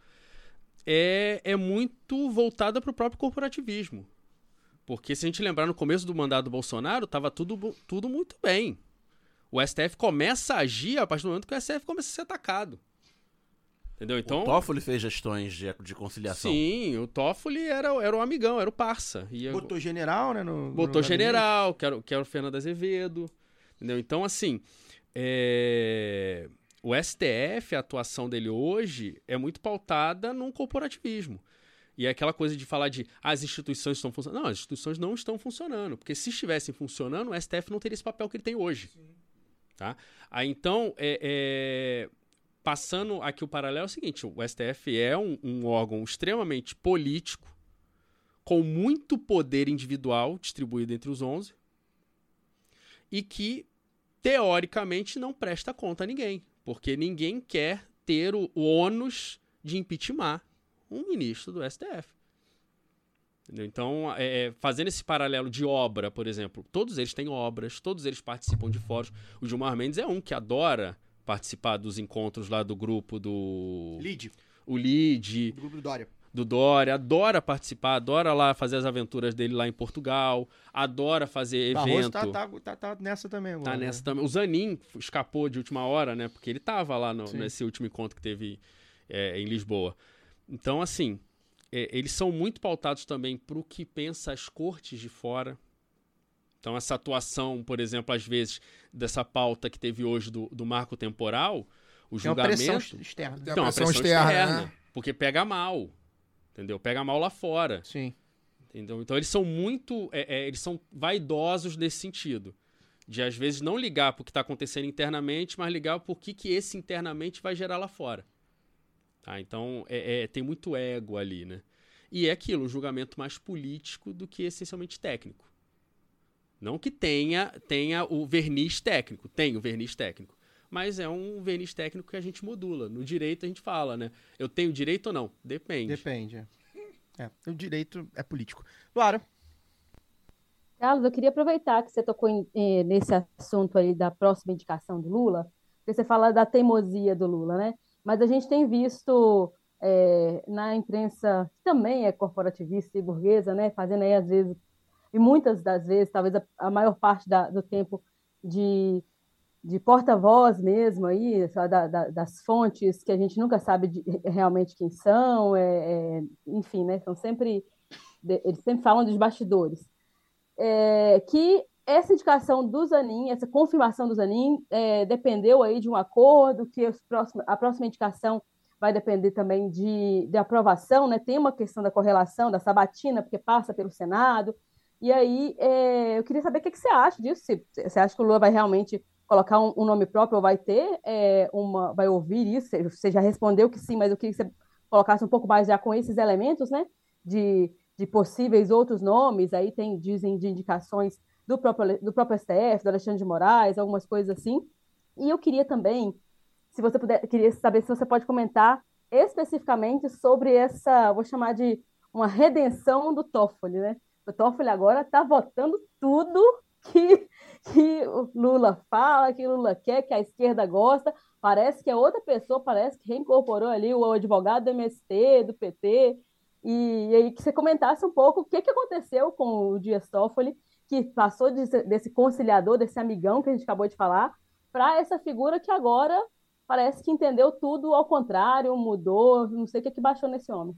é, é muito voltada para o próprio corporativismo. Porque se a gente lembrar no começo do mandato do Bolsonaro, estava tudo, tudo muito bem. O STF começa a agir a partir do momento que o STF começa a ser atacado. Entendeu? Então. o Toffoli fez gestões de, de conciliação. Sim, o Toffoli era, o- era o amigão, era o parça. E Botou general, né? No, Botou no general, que era, o- que era o Fernando Azevedo. Entendeu? Então, assim, é, o STF, a atuação dele hoje é muito pautada num corporativismo. E é aquela coisa de falar de "Ah, as instituições estão funcionando. Não, as instituições não estão funcionando. Porque se estivessem funcionando, o STF não teria esse papel que ele tem hoje. Tá? Então, é, é, passando aqui o paralelo é o seguinte: o STF é um, um órgão extremamente político, com muito poder individual distribuído entre os 11, e que, teoricamente, não presta conta a ninguém, porque ninguém quer ter o, o ônus de impeachment um ministro do STF. Então, é, é, fazendo esse paralelo de obra, por exemplo, todos eles têm obras, todos eles participam de fóruns. O Gilmar Mendes é um que adora participar dos encontros lá do grupo do. Lid, O LID, do grupo do Dória. do Dória, adora participar, adora lá fazer as aventuras dele lá em Portugal, adora fazer Barroso evento. tá, tá, tá, tá nessa também agora. Tá né? nessa também. O Zanin escapou de última hora, né? Porque ele tava lá no- nesse último encontro que teve é, em Lisboa. Então, assim, é, eles são muito pautados também pro que pensa as cortes de fora. Então, essa atuação, por exemplo, às vezes, dessa pauta que teve hoje do, do marco temporal, o Tem uma pressão julgamento. externa. Então, a pressão pressão externa, externa, né? Porque pega mal. Entendeu? Pega mal lá fora. Sim. Entendeu? Então eles são muito. é, é, eles são vaidosos nesse sentido. De às vezes não ligar pro que está acontecendo internamente, mas ligar pro que, que esse internamente vai gerar lá fora. Tá? Então é, é, tem muito ego ali, né? E é aquilo, um julgamento mais político do que essencialmente técnico. Não que tenha, tenha o verniz técnico, tem o verniz técnico. Mas é um verniz técnico que a gente modula. No direito a gente fala, né? Eu tenho direito ou não? Depende. Depende. é. É, o direito é político. Claro. Carlos, eu queria aproveitar que você tocou em- eh, nesse assunto aí da próxima indicação do Lula, porque você fala da teimosia do Lula, né? Mas a gente tem visto eh, na imprensa, que também é corporativista e burguesa, né? Fazendo aí, às vezes, e muitas das vezes, talvez a, a maior parte da- do tempo, de, de porta-voz mesmo aí, da- da- das fontes que a gente nunca sabe de- realmente quem são, é, é, enfim, né? São sempre, eles sempre falam dos bastidores é, que essa indicação do Zanin, essa confirmação do Zanin, é, dependeu aí de um acordo, que os próximos- a próxima indicação vai depender também de, de aprovação, né? Tem uma questão da correlação, da sabatina, porque passa pelo Senado. E aí, é, eu queria saber o que, que você acha disso, se você acha que o Lula vai realmente colocar um, um nome próprio ou vai ter é, uma, vai ouvir isso? Você- Você já respondeu que sim, mas eu queria que você colocasse um pouco mais já com esses elementos, né? De, de possíveis outros nomes, aí tem, dizem, de indicações do próprio, do próprio STF, do Alexandre de Moraes, algumas coisas assim. E eu queria também, se você puder, queria saber se você pode comentar especificamente sobre essa, vou chamar de uma redenção do Toffoli, né? O Toffoli agora está votando tudo que, que Lula fala, que Lula quer, que a esquerda gosta. Parece que é outra pessoa, parece que reincorporou ali o advogado do MST, do PT. E, e aí que você comentasse um pouco o que, que aconteceu com o Dias Toffoli, que passou de ser- desse conciliador, desse amigão que a gente acabou de falar, para essa figura que agora parece que entendeu tudo ao contrário, mudou, não sei o que, que baixou nesse homem.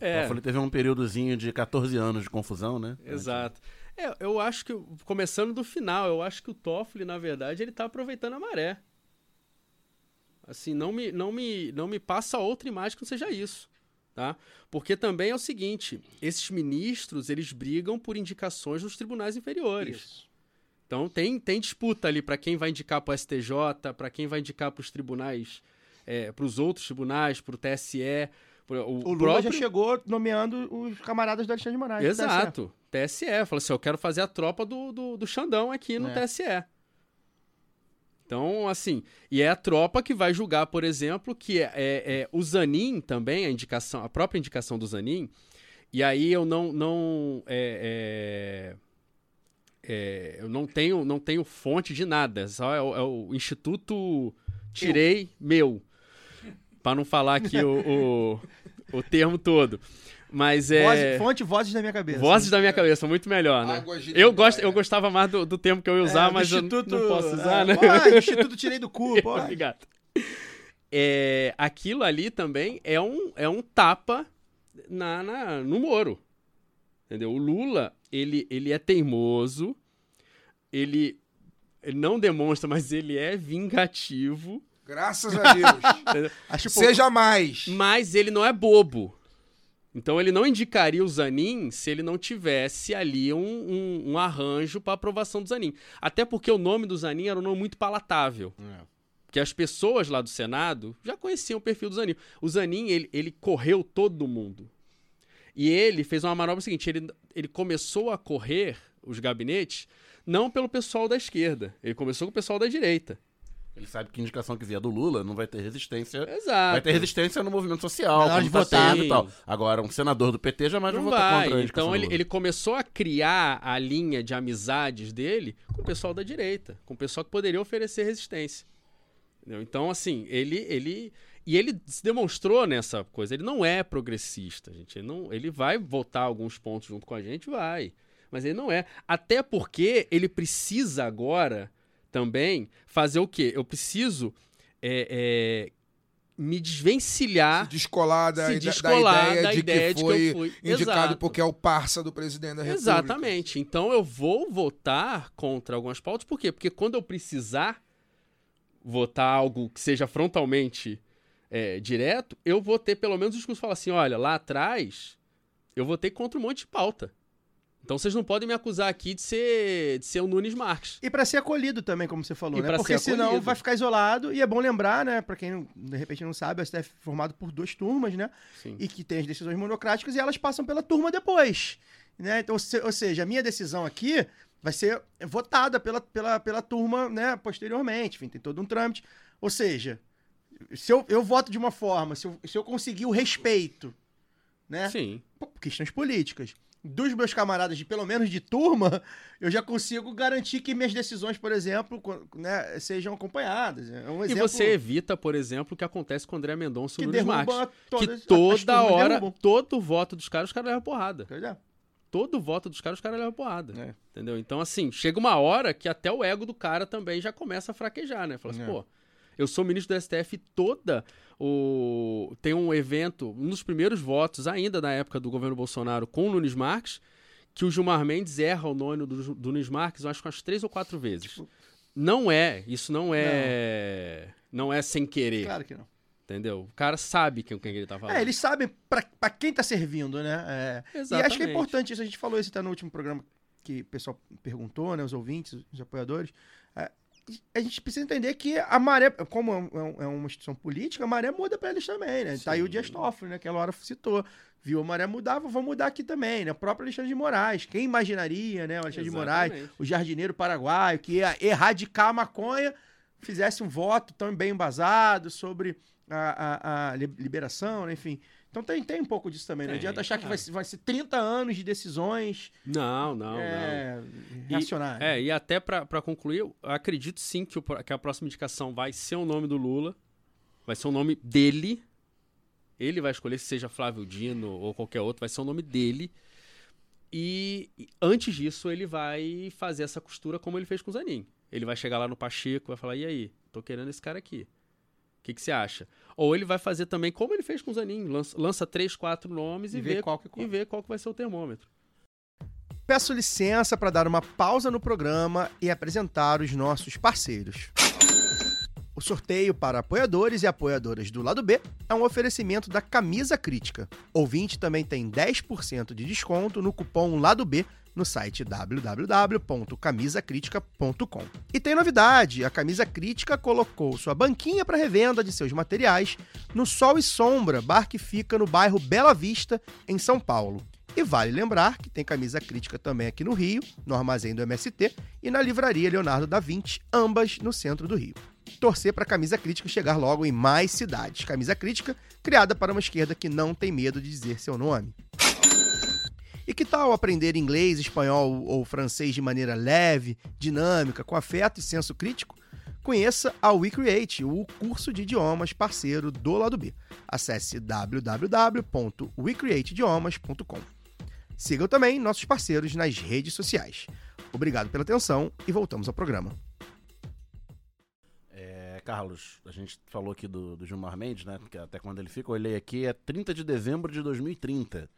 É. Toffoli teve um períodozinho de 14 anos de confusão, né? Exato. É, eu acho que, começando do final, eu acho que o Toffoli, na verdade, ele tá aproveitando a maré. Assim, não me, não me, não me passa outra imagem que não seja isso, tá? Porque também é o seguinte, esses ministros, eles brigam por indicações nos tribunais inferiores. Isso. Então tem, tem disputa ali para quem vai indicar para o STJ, para quem vai indicar para os tribunais, para os outros tribunais, para o TSE. pro- O Lula próprio- já chegou nomeando os camaradas do Alexandre de Moraes. TSE. Exato. TSE. Falou assim: eu quero fazer a tropa do, do, do Xandão aqui no É. TSE. Então, assim, e é a tropa que vai julgar, por exemplo, que é, é- é o Zanin também, a indicação, a própria indicação do Zanin, e aí eu não, não é, é, é, eu não tenho, não tenho fonte de nada, só é o, é o Instituto Tirei Meu, para não falar aqui o, o, o termo todo. Mas é. Voz- fonte Vozes da minha cabeça. Vozes da minha cabeça, muito melhor, né? Eu, gosto, eu gostava mais do, do termo que eu ia usar, É, mas eu Instituto, não posso usar, é, né? pode, Instituto Tirei do Cu, pode. Obrigado. É, aquilo ali também é um, é um tapa na, na- no Moro. Entendeu? O Lula, ele, ele é teimoso, ele, ele não demonstra, mas ele é vingativo, Graças a Deus. Acho Seja mais. mas ele não é bobo. Então ele não indicaria o Zanin se ele não tivesse ali um, um, um arranjo para aprovação do Zanin. Até porque o nome do Zanin era um nome muito palatável. É. Porque as pessoas lá do Senado já conheciam o perfil do Zanin. O Zanin, ele, ele correu todo mundo. E ele fez uma manobra seguinte: ele, ele começou a correr os gabinetes não pelo pessoal da esquerda, ele começou com o pessoal da direita. Ele sabe que indicação que vier do Lula não vai ter resistência. Exato. Vai ter resistência no movimento social, Na hora de votar. e tal. Agora, um senador do PT jamais Não vai votar contra a indicação Então ele, ele começou a criar a linha de amizades dele com o pessoal da direita, com o pessoal que poderia oferecer resistência. Entendeu? Então, assim, ele, ele. E ele se demonstrou nessa coisa. Ele não é progressista, gente. Ele, não, ele vai votar alguns pontos junto com a gente, vai. Mas ele não é. Até porque ele precisa agora também fazer o quê? Eu preciso é, é, me desvencilhar. Se descolar da, se ide- da descolar ideia da de ideia que de que foi indicado Exato. porque é o parça do presidente da República. Exatamente. Então eu vou votar contra algumas pautas. Por quê? Porque quando eu precisar votar algo que seja frontalmente é, direto, eu vou ter pelo menos o discurso falar assim: olha, lá atrás eu votei contra um monte de pauta. Então vocês não podem me acusar aqui de ser, de ser o Nunes Marques. E pra ser acolhido também, como você falou, E né? Porque senão vai ficar isolado. E é bom lembrar, né? Pra quem não- de repente não sabe, o STF é formado por duas turmas, né? Sim. E que tem as decisões monocráticas e elas passam pela turma depois. Né? Então, ou seja, a minha decisão aqui vai ser votada pela, pela, pela turma né, posteriormente. Enfim, tem todo um trâmite. Ou seja, se eu, eu voto de uma forma, se eu, se eu conseguir o respeito, né? Sim. Pô, questões políticas. Dos meus camaradas, de pelo menos de turma, eu já consigo garantir que minhas decisões, por exemplo, né, sejam acompanhadas. É um E exemplo você evita, por exemplo, o que acontece com o André Mendonça e que o Nunes Marques. Que todas as toda hora, derrubam. todo voto dos caras, os caras levam porrada. É. todo voto dos caras, os caras levam porrada. É. Entendeu? Então, assim, chega uma hora que até o ego do cara também já começa a fraquejar, né? Fala assim, É. pô, eu sou ministro do STF toda o. Tem um evento, um dos primeiros votos, ainda na época do governo Bolsonaro, com o Nunes Marques, que o Gilmar Mendes erra o nome do, do Nunes Marques, eu acho que umas três ou quatro vezes. Tipo Não é, isso não é. Não, é sem querer, Claro que não. entendeu? O cara sabe com quem ele tá falando. É, eles sabem pra, pra quem tá servindo, né? É. E Exatamente. acho que é importante isso. A gente falou isso até no último programa que o pessoal perguntou, né? Os ouvintes, os apoiadores. É, a gente precisa entender que a maré, como é um- é uma instituição política, a maré muda pra eles também, né? Tá aí o Sim. Dias Toffoli, né? Aquela hora citou. Viu a maré mudar, vou mudar aqui também, né? O próprio Alexandre de Moraes. Quem imaginaria, né? O Alexandre de Moraes, Exatamente. o jardineiro paraguaio, que ia erradicar a maconha, fizesse um voto tão bem embasado sobre a, a- a li- liberação, né? enfim. Então tem, tem um pouco disso também. Não Tem, adianta achar que vai, ser- vai ser 30 anos de decisões Não, não, não. é, E- racionais. É, e até pra pra concluir, eu acredito sim que, o que a próxima indicação vai ser o nome do Lula. Vai ser o nome dele. Ele vai escolher se seja Flávio Dino ou qualquer outro, vai ser o nome dele. E, e antes disso, ele vai fazer essa costura como ele fez com o Zanin. Ele vai chegar lá no Pacheco e vai falar: e aí, tô querendo esse cara aqui. O que, que você acha? Ou ele vai fazer também como ele fez com o Zanin: lança, lança três, quatro nomes e, E vê vê, qual que e cola. vê qual que vai ser o termômetro. Peço licença para dar uma pausa no programa e apresentar os nossos parceiros. O sorteio para apoiadores e apoiadoras do lado B é um oferecimento da Camisa Crítica. Ouvinte também tem 10% de desconto no cupom Lado B no site www.camisacritica.com. E tem novidade: a Camisa Crítica colocou sua banquinha para revenda de seus materiais no Sol e Sombra, bar que fica no bairro Bela Vista, em São Paulo. E vale lembrar que tem camisa crítica também aqui no Rio, no armazém do MST e na livraria Leonardo da Vinci, ambas no centro do Rio. Torcer para a camisa crítica chegar logo em mais cidades. Camisa crítica criada para uma esquerda que não tem medo de dizer seu nome. E que tal aprender inglês, espanhol ou francês de maneira leve, dinâmica, com afeto e senso crítico? Conheça a WeCreate, o curso de idiomas parceiro do lado B. Acesse www.wecreateidiomas.com. Sigam também nossos parceiros nas redes sociais. Obrigado pela atenção e voltamos ao programa. É, Carlos, a gente falou aqui do, do Gilmar Mendes, né? Que até quando ele fica, eu olhei aqui, é 30 de dezembro de 2030.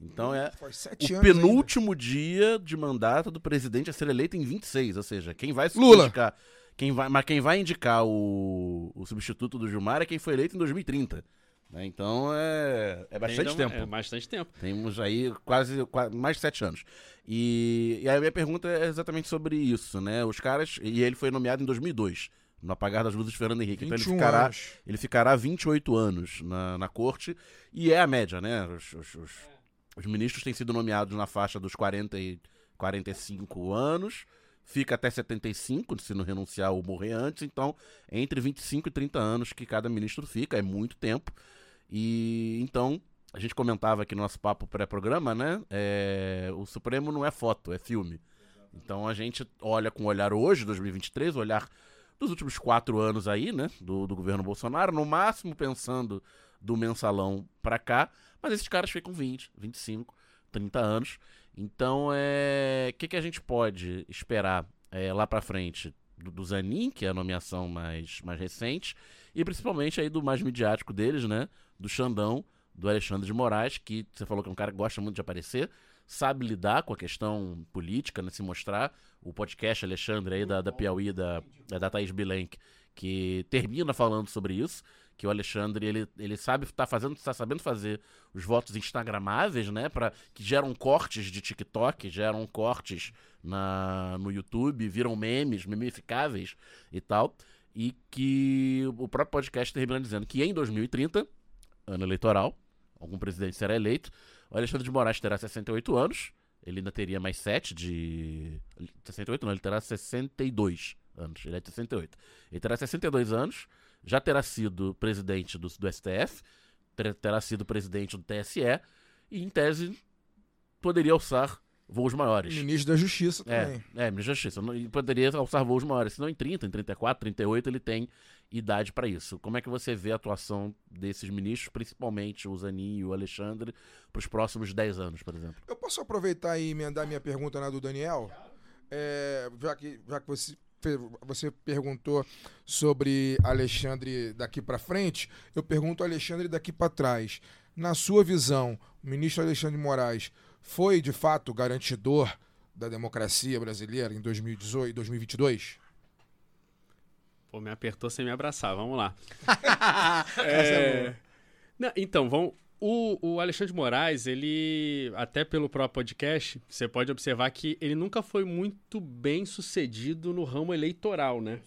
Então é o anos ainda. penúltimo dia de mandato do presidente a ser eleito em 26. Ou seja, quem vai Lula. indicar. Quem vai, mas quem vai indicar o, o substituto do Gilmar é quem foi eleito em 2030. né? Então é, é bastante Ainda- tempo. É bastante tempo. Temos aí quase, qua- mais de sete anos. E, e aí a minha pergunta é exatamente sobre isso, né? Os caras. E ele foi nomeado em 2002. no apagar das luzes Fernando Henrique. Então ele 21 ficará, anos. ele ficará 28 anos na, na corte e é a média, né? Os, os- os- os ministros têm sido nomeados na faixa dos 40 e 45 anos, fica até 75 se não renunciar ou morrer antes, então entre 25 e 30 anos que cada ministro fica, é muito tempo. E então, a gente comentava aqui no nosso papo pré-programa, né? É, o Supremo não é foto, é filme. Então a gente olha com o olhar hoje, 2023, o olhar dos últimos quatro anos aí, né? Do, do governo Bolsonaro, no máximo pensando do mensalão pra cá, mas esses caras ficam 20, 25, 30 anos. Então, é. O que, que a gente pode esperar é, lá pra frente do, do Zanin, que é a nomeação mais, mais recente, e principalmente aí do mais midiático deles, né? Do Xandão, do Alexandre de Moraes, que você falou que é um cara que gosta muito de aparecer, sabe lidar com a questão política, né? Se mostrar. O podcast Alexandre aí da, da Piauí, da, da Thaís Bilenque, que termina falando sobre isso, que o Alexandre, ele, ele sabe, tá fazendo, tá sabendo fazer os votos instagramáveis, né, para que geram cortes de TikTok, geram cortes na, no YouTube, viram memes, memificáveis e tal, e que o próprio podcast termina dizendo que em 2030, ano eleitoral, algum presidente será eleito, o Alexandre de Moraes terá 68 anos, ele ainda teria mais 7 de... 68 não, ele terá 62 anos, ele é de 68. Ele terá 62 anos, já terá sido presidente do, do STF, ter- terá sido presidente do TSE, e em tese poderia alçar voos maiores. Ministro da Justiça É, também. é, ministro da Justiça. Não- e poderia alçar voos maiores. Se não em 30, em 34, 38, ele tem idade para isso. Como é que você vê a atuação desses ministros, principalmente o Zanin e o Alexandre, para os próximos 10 anos, por exemplo? Eu posso aproveitar e emendar minha pergunta na do Daniel? É, já que, já que você, você perguntou sobre Alexandre daqui pra frente, eu pergunto Alexandre daqui pra trás. Na sua visão, o ministro Alexandre de Moraes foi de fato garantidor da democracia brasileira em 2018 e 2022? Pô, me apertou sem me abraçar, vamos lá. É, não, então, vamos. O, o Alexandre de Moraes, ele, até pelo próprio podcast, você pode observar que ele nunca foi muito bem sucedido no ramo eleitoral, né?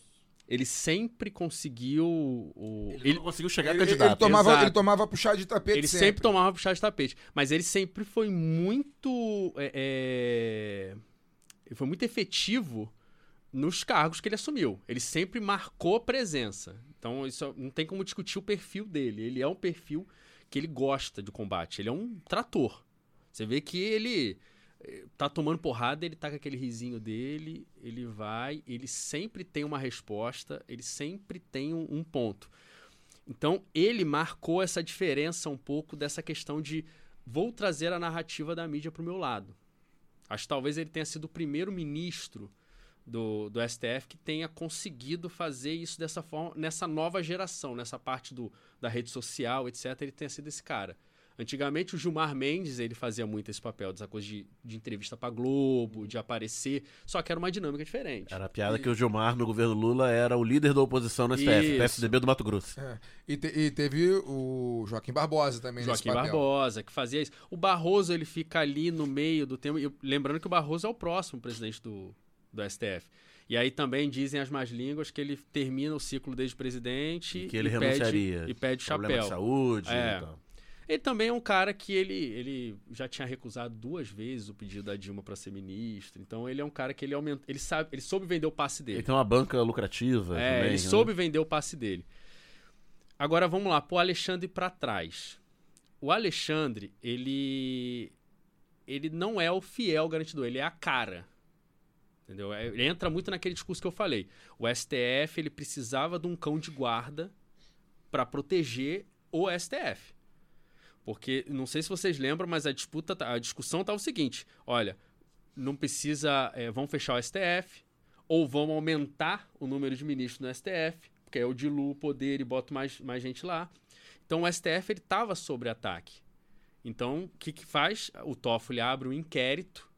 Ele sempre conseguiu. O, Ele, não conseguiu chegar Ele, candidato. ele tomava, exato. ele tomava puxar de tapete ele sempre. sempre. tomava puxar de tapete. Mas ele sempre foi muito. é, é, Ele foi muito efetivo nos cargos que ele assumiu. Ele sempre marcou presença. Então, isso não tem como discutir o perfil dele. Ele é um perfil que ele gosta de combate. Ele é um trator. Você vê que ele eh, tá tomando porrada, ele tá com aquele risinho dele, ele vai, ele sempre tem uma resposta, ele sempre tem um, um ponto. Então, ele marcou essa diferença um pouco dessa questão de vou trazer a narrativa da mídia para o meu lado. Acho que talvez ele tenha sido o primeiro ministro do, do STF que tenha conseguido fazer isso dessa forma, nessa nova geração, nessa parte do, da rede social, etc. Ele tenha sido esse cara. Antigamente, o Gilmar Mendes, ele fazia muito esse papel, dessa coisa de, de entrevista pra Globo, de aparecer, só que era uma dinâmica diferente. Era a piada que o Gilmar, no governo Lula, era o líder da oposição no STF, Isso. PSDB do Mato Grosso. É. E, te- e teve o Joaquim Barbosa também nesse Joaquim papel. Barbosa, que fazia isso. O Barroso, ele fica ali no meio do tema. e lembrando que o Barroso é o próximo presidente do, do STF. E aí também dizem as más línguas que ele termina o ciclo desde presidente E que ele e renunciaria. pede, e pede Problema chapéu. de saúde É. e tal. Ele também é um cara que ele, ele já tinha recusado duas vezes o pedido da Dilma para ser ministro. Então ele é um cara que ele aumenta, ele sabe, ele soube vender o passe dele. Ele tem uma banca lucrativa É, também. ele né? soube vender o passe dele. Agora vamos lá, pro Alexandre pra trás. O Alexandre, ele ele não é o fiel garantidor, ele é a cara. Entendeu? É, Ele entra muito naquele discurso que eu falei. O STF, ele precisava de um cão de guarda para proteger o STF. Porque não sei se vocês lembram, mas a disputa, tá- a discussão tá o seguinte: olha, não precisa, é, vão fechar o STF, ou vamos aumentar o número de ministros no STF, porque aí eu diluo o poder e boto mais, mais gente lá. Então o STF ele estava sob ataque. Então o que, que faz? O Toffoli abre um inquérito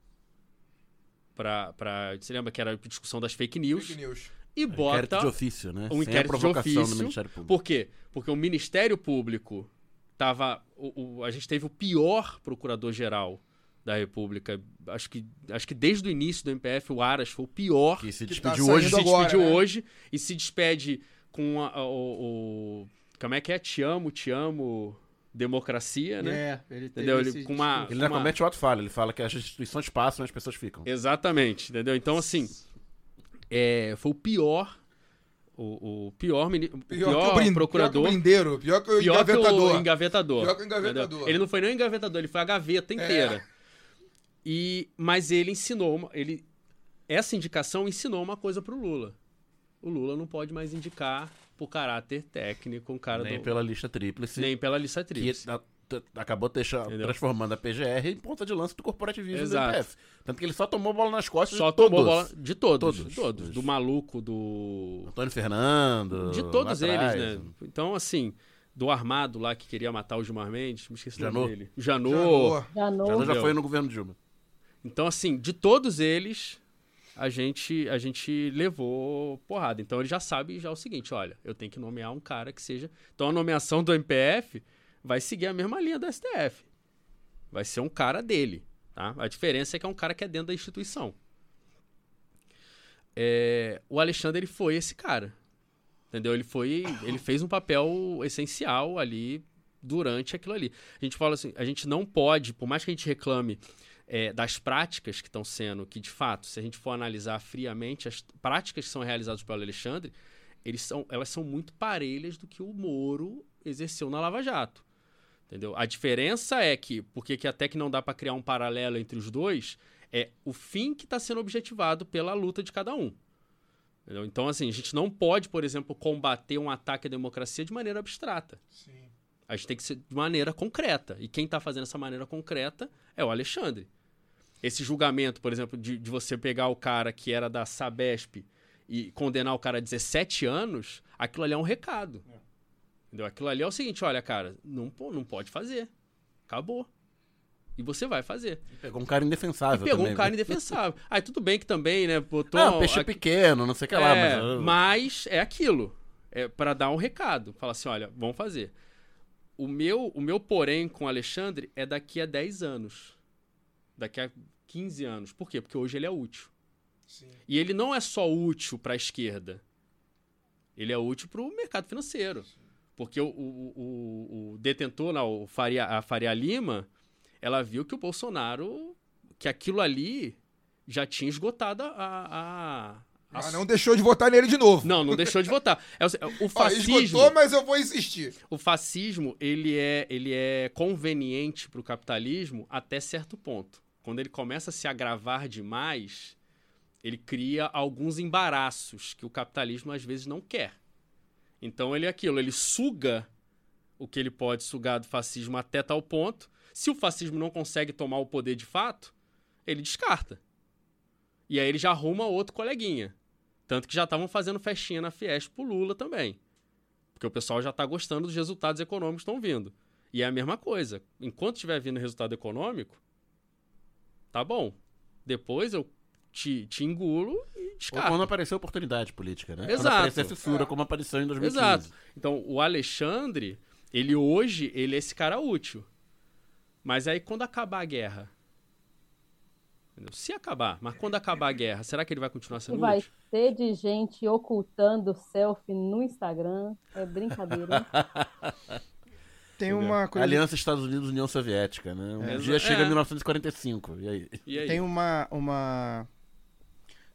para, para, você lembra que era a discussão das fake news Fake news. e Inquérito bota de ofício, né? um Sem a inquérito de provocação do ofício. Ministério Público. Por quê? Porque o Ministério Público tava. O, o- a gente teve o pior procurador-geral da República. Acho que, acho que desde o início do MPF, o Aras foi o pior Que se Que tá despediu hoje. se agora, despediu né? hoje e se despede com a- a- o, o- Como é que é? Te amo, te amo, democracia, né? É, ele Entendeu? Ele, com uma, Ele ainda com uma- comete o ato falho. Ele fala que as instituições passam e as pessoas ficam. Exatamente, entendeu? Então, assim, é, foi o pior. O, o pior, mini- o Pior, pior, que o brin- procurador. Pior que o brindeiro, pior que o Pior que engavetador. o engavetador. Pior que o engavetador. entendeu? Ele não foi nem o engavetador, ele foi a gaveta inteira. E, mas ele ensinou, ele, essa indicação ensinou uma coisa pro Lula. O Lula não pode mais indicar por caráter técnico um cara Nem do, pela lista tríplice. nem pela lista que tríplice. t- acabou deixando, transformando a PGR em ponta de lança do corporativismo Exato. do MPF. Tanto que ele só tomou bola nas costas Só de todos. tomou bola de todos, Todos. de todos. Do maluco, do Antônio Fernando. de todos eles, atrás. né? Então, assim, do armado lá que queria matar o Gilmar Mendes, me esqueci nome dele. Janot. Já no... Já, foi no governo Dilma. Então, assim, de todos eles, a gente, a gente levou porrada. Então, ele já sabe já o seguinte, olha, eu tenho que nomear um cara que seja... Então, a nomeação do MPF vai seguir a mesma linha do STF. Vai ser um cara dele, tá? A diferença é que é um cara que é dentro da instituição. É, o Alexandre, ele foi esse cara. Entendeu? Ele foi... Ele fez um papel essencial ali durante aquilo ali. A gente fala assim, a gente não pode, por mais que a gente reclame é, das práticas que estão sendo, que de fato, se a gente for analisar friamente, as práticas que são realizadas pelo Alexandre, eles são, elas são muito parelhas do que o Moro exerceu na Lava Jato. Entendeu? A diferença é que, porque que até que não dá para criar um paralelo entre os dois, é o fim que está sendo objetivado pela luta de cada um. Entendeu? Então, assim, a gente não pode, por exemplo, combater um ataque à democracia de maneira abstrata. A gente tem que ser de maneira concreta. E quem está fazendo essa maneira concreta é o Alexandre. Esse julgamento, por exemplo, de, de você pegar o cara que era da Sabesp e condenar o cara a 17 anos, aquilo ali é um recado. Entendeu? Aquilo ali é o seguinte, olha, cara, não, não pode fazer. Acabou. E você vai fazer. Pegou um cara E indefensável pegou também. um cara né? indefensável. Aí tudo bem que também, né, botou... Ah, peixe a- pequeno, não sei o que lá. é, mas, mas é aquilo. É para dar um recado. Falar assim, olha, vamos fazer. O meu, o meu porém com o Alexandre é daqui a 10 anos. Daqui a 15 anos. Por quê? Porque hoje ele é útil. E ele não é só útil para a esquerda. Ele é útil para o mercado financeiro. Porque o, o, o, o detentor, lá, o Faria, a Faria Lima, ela viu que o Bolsonaro, que aquilo ali já tinha esgotado a, a, a Ah, não deixou de votar nele de novo. não, não deixou de votar. É o, Ó, fascismo, esgotou, mas eu vou insistir. o fascismo, ele é, ele é conveniente para o capitalismo até certo ponto. Quando ele começa a se agravar demais, ele cria alguns embaraços que o capitalismo às vezes não quer. Então ele é aquilo, ele suga o que ele pode sugar do fascismo até tal ponto. Se o fascismo não consegue tomar o poder de fato, ele descarta. E aí ele já arruma outro coleguinha. Tanto que já estavam fazendo festinha na Fiesp pro Lula também. Porque o pessoal já tá gostando dos resultados econômicos que estão vindo. E é a mesma coisa. Enquanto estiver vindo resultado econômico, tá bom. Depois eu te, te engulo e Ou descarto. quando apareceu oportunidade política, né? Exato. Quando apareceu a fissura, como apareceu em 2015. Exato. Então, o Alexandre, ele hoje, ele é esse cara útil. Mas aí, quando acabar a guerra... Se acabar, mas quando acabar a guerra, será que ele vai continuar sendo vai útil? ter de gente ocultando selfie no Instagram. É brincadeira. Tem uma coisa. Aliança Estados Unidos União Soviética, né? Um É. dia chega É. em 1945. E aí? E aí? Tem uma, uma.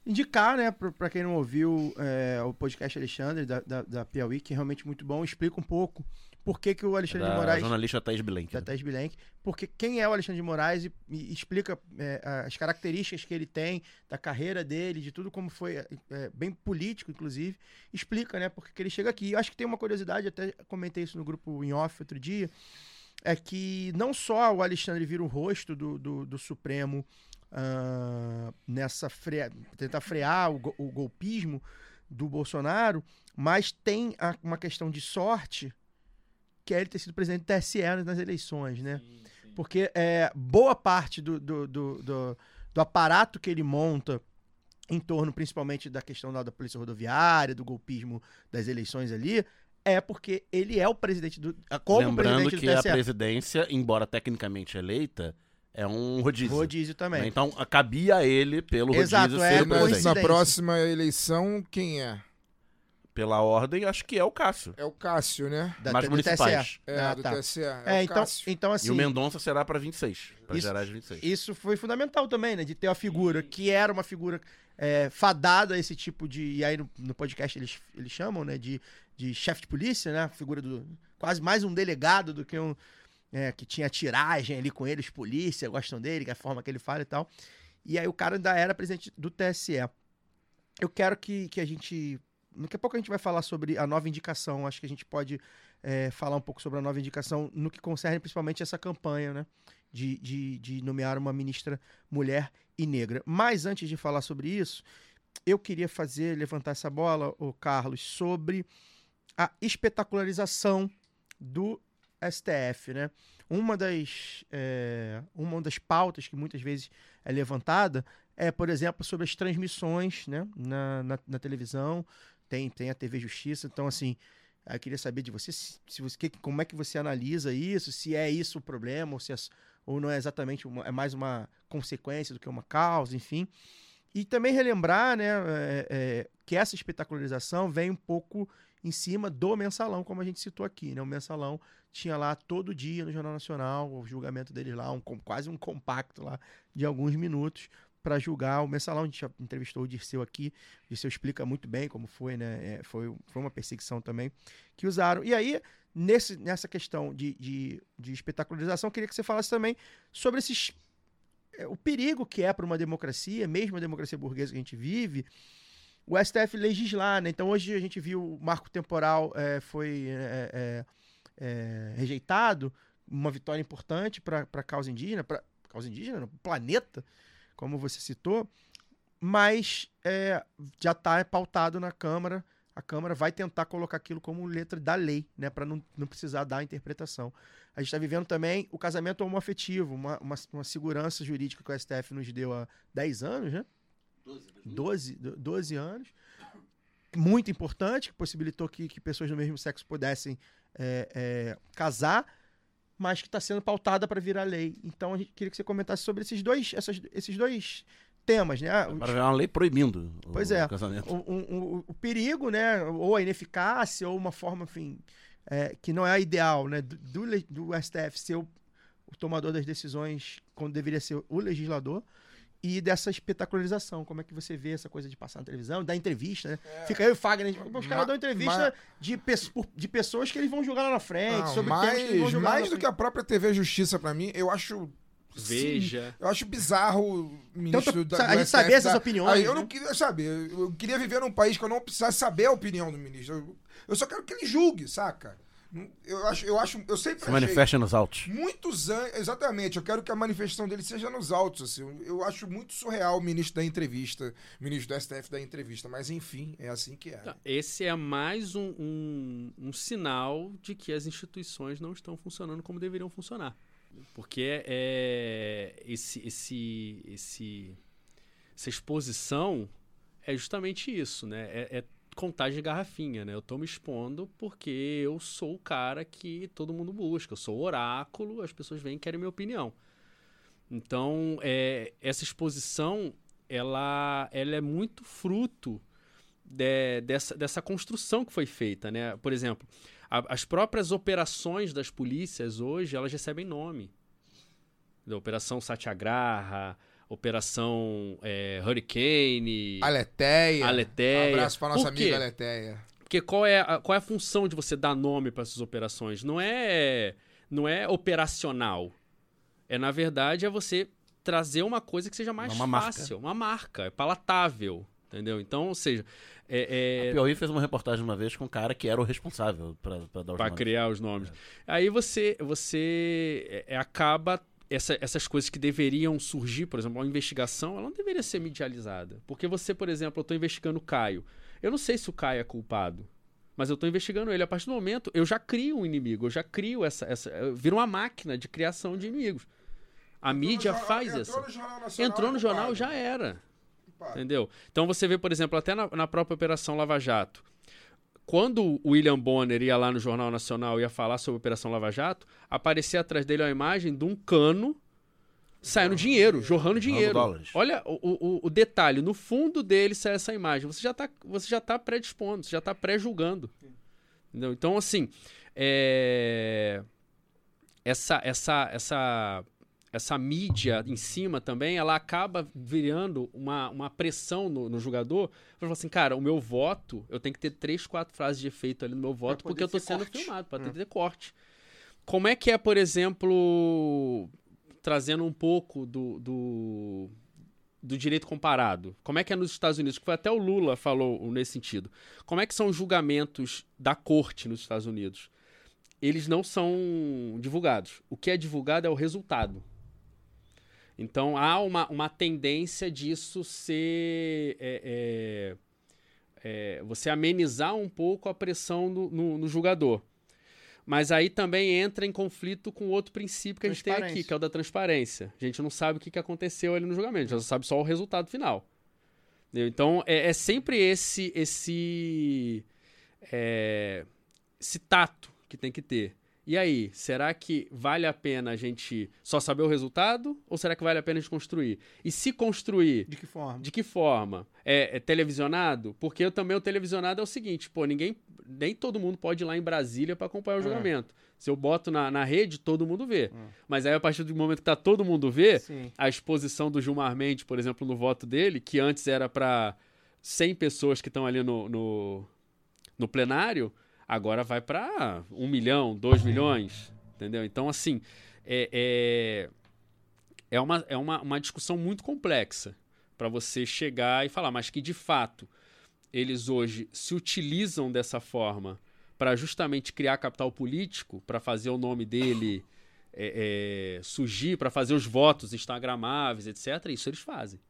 Indicar, né, pra, pra quem não ouviu é, o podcast Alexandre, da, da, da Piauí, que é realmente muito bom, explica um pouco por que, que o Alexandre de Da Moraes. jornalista Thaís Bilenque. da né? Bilenque, porque quem é o Alexandre de Moraes e, e explica é, as características que ele tem, da carreira dele, de tudo como foi, é, bem político, inclusive, explica, né, porque que ele chega aqui. Eu acho que tem uma curiosidade, até comentei isso no grupo em off outro dia, é que não só o Alexandre vira o rosto do, do, do Supremo ah, nessa tentar frear o, o golpismo do Bolsonaro, mas tem a- uma questão de sorte que ele ter sido presidente do TSE nas eleições, né? Porque é, boa parte do, do, do, do, do aparato que ele monta em torno, principalmente, da questão lá da polícia rodoviária, do golpismo das eleições ali, é porque ele é o presidente do. Como Lembrando presidente que do a TSE. presidência, embora tecnicamente eleita, é um rodízio. Rodízio também. Então, a- cabia a ele, pelo Exato, rodízio, é, ser presidente. na próxima eleição, quem é? Pela ordem, acho que é o Cássio. É o Cássio, né? Da, Mas do municipais. TSE. É, Ah, do tá. TSE. É, É, o então, Cássio. então assim. e o Mendonça será para 26. Para de 26. Isso foi fundamental também, né? De ter uma figura que era uma figura é, fadada a esse tipo de. E aí no, no podcast eles, eles chamam, né? De, de chefe de polícia, né? Figura do. Quase mais um delegado do que um. é, que tinha tiragem ali com eles, polícia, gostam dele, que é a forma que ele fala e tal. E aí o cara ainda era presidente do TSE. Eu quero que, que a gente. Daqui a pouco a gente vai falar sobre a nova indicação. Acho que a gente pode é, falar um pouco sobre a nova indicação no que concerne principalmente essa campanha, né? De, de, de nomear uma ministra mulher e negra. Mas antes de falar sobre isso, eu queria fazer, levantar essa bola, o Carlos, sobre a espetacularização do STF, né? Uma das, é, uma das pautas que muitas vezes é levantada é, por exemplo, sobre as transmissões né, na, na, na televisão. Tem, tem a TV Justiça. Então, assim, eu queria saber de você, se, se você como é que você analisa isso, se é isso o problema, ou, se é, ou não é exatamente, uma, é mais uma consequência do que uma causa, enfim. E também relembrar né, é, é, que essa espetacularização vem um pouco em cima do mensalão, como a gente citou aqui. Né? O mensalão tinha lá todo dia no Jornal Nacional, o julgamento deles lá, um, quase um compacto lá de alguns minutos para julgar o mensalão. A gente já entrevistou o Dirceu aqui, o Dirceu explica muito bem como foi, né? É, foi, foi uma perseguição também que usaram. E aí, nesse, nessa questão de, de, de espetacularização, queria que você falasse também sobre esses é, o perigo que é para uma democracia, mesmo a democracia burguesa que a gente vive, o STF legislar, né? Então hoje a gente viu o marco temporal é, foi é, é, é, rejeitado, uma vitória importante para a causa indígena, para causa indígena, no planeta, como você citou, mas é, já está pautado na Câmara. A Câmara vai tentar colocar aquilo como letra da lei, né, para não, não precisar dar interpretação. A gente está vivendo também o casamento homoafetivo, uma, uma, uma segurança jurídica que o STF nos deu há 10 anos, né? 12, 12 anos. Muito importante, que possibilitou que, que pessoas do mesmo sexo pudessem é, é, casar, mas que está sendo pautada para virar lei. Então a gente queria que você comentasse sobre esses dois, essas, esses dois temas, né? Os- Para uma lei proibindo o Pois é. casamento. o, o- o- o perigo, né? Ou a ineficácia, ou uma forma, enfim, é, que não é a ideal, né? Do, do, STF ser o, o tomador das decisões quando deveria ser o legislador. E dessa espetacularização, como é que você vê essa coisa de passar na televisão, dar entrevista, né? Fica eu e o Fagner, os caras dão entrevista de, pe- de pessoas que eles vão julgar lá na frente, Não, sobre temas que eles vão mais, mais do que a própria TV Justiça, pra mim, eu acho. Veja. Eu acho bizarro o ministro Então, da, a gente saber essas opiniões, Aí eu né? não queria saber. Eu queria viver num país que eu não precisasse saber a opinião do ministro. Eu, eu só quero que ele julgue, saca? Eu acho, eu acho, eu sempre Se manifesta nos autos. muitos anos, exatamente. Eu quero que a manifestação dele seja nos autos. Assim. Eu, eu acho muito surreal o ministro da entrevista, o ministro do STF da entrevista. Mas enfim, é assim que é. Tá, Esse é mais um, um, um sinal de que as instituições não estão funcionando como deveriam funcionar. Porque é, esse, esse, esse, essa exposição é justamente isso, né? É, é contagem de garrafinha, né? Eu tô me expondo porque eu sou o cara que todo mundo busca. Eu sou o oráculo, as pessoas vêm e querem minha opinião. Então, é, essa exposição, ela, ela é muito fruto de- dessa, dessa construção que foi feita, né? Por exemplo, a- as próprias operações das polícias hoje, elas recebem nome. Da Operação Satyagraha, Operação é, Hurricane, Aleteia. Aleteia. Um abraço pra nossa amiga Aleteia. Porque qual é, a, qual é a função de você dar nome para essas operações? Não é, não é operacional. É, na verdade, é você trazer uma coisa que seja mais Uma marca. fácil. Uma marca, é palatável. Entendeu? Então, ou seja, é, é, A Piauí fez uma reportagem uma vez com um cara que era o responsável pra, pra dar os para nomes. criar os nomes. Aí você, você é, é, acaba essa- essas coisas que deveriam surgir, por exemplo, uma investigação, ela não deveria ser medializada. Porque você, por exemplo, eu estou investigando o Caio. Eu não sei se o Caio é culpado, mas eu estou investigando ele. A partir do momento, eu já crio um inimigo, eu já crio essa, essa eu viro uma máquina de criação de inimigos. A mídia Entrou no faz jornal- isso. Entrou no Jornal Nacional. Entrou no jornal, já era. Entendeu? Então você vê, por exemplo, até na, na própria Operação Lava Jato. Quando o William Bonner ia lá no Jornal Nacional e ia falar sobre a Operação Lava Jato, aparecia atrás dele uma imagem de um cano Saindo dinheiro, jorrando dinheiro. Olha o, o, o detalhe, no fundo dele sai essa imagem. Você já tá, você já tá predispondo, você já tá pré-julgando. Então, assim, é, essa, essa, essa, essa mídia em cima também, ela acaba virando uma, uma pressão no, no jogador. Pra falar assim, cara, o meu voto, eu tenho que ter três, quatro frases de efeito ali no meu voto, porque eu tô sendo corte. filmado, pra ter, ter corte. Como é que é, por exemplo, trazendo um pouco do, do, do direito comparado? Como é que é nos Estados Unidos? Que foi até o Lula falou nesse sentido. Como é que são os julgamentos da corte nos Estados Unidos? Eles não são divulgados. O que é divulgado é o resultado. Então há uma, uma tendência disso ser. é, é, é, você amenizar um pouco a pressão no, no, no julgador. Mas aí também entra em conflito com outro princípio que a gente tem aqui, que é o da transparência. A gente não sabe o que aconteceu ali no julgamento, a gente sabe só o resultado final. Então é, é sempre esse esse é, esse tato que tem que ter. E aí, será que vale a pena a gente só saber o resultado ou será que vale a pena a gente construir? E se construir, De que forma? de que forma? É, é televisionado? Porque eu também o televisionado é o seguinte, pô, ninguém, nem todo mundo pode ir lá em Brasília para acompanhar o É. julgamento. Se eu boto na, na rede, todo mundo vê. Mas aí a partir do momento que tá todo mundo vê, Sim. a exposição do Gilmar Mendes, por exemplo, no voto dele, que antes era para 100 pessoas que estão ali no, no, no plenário, agora vai para 1 milhão, 2 milhões, entendeu? Então, assim, é, é, é, uma, é uma, uma discussão muito complexa para você chegar e falar, mas que de fato eles hoje se utilizam dessa forma para justamente criar capital político, para fazer o nome dele é, é, surgir, para fazer os votos instagramáveis, etc. Isso eles fazem.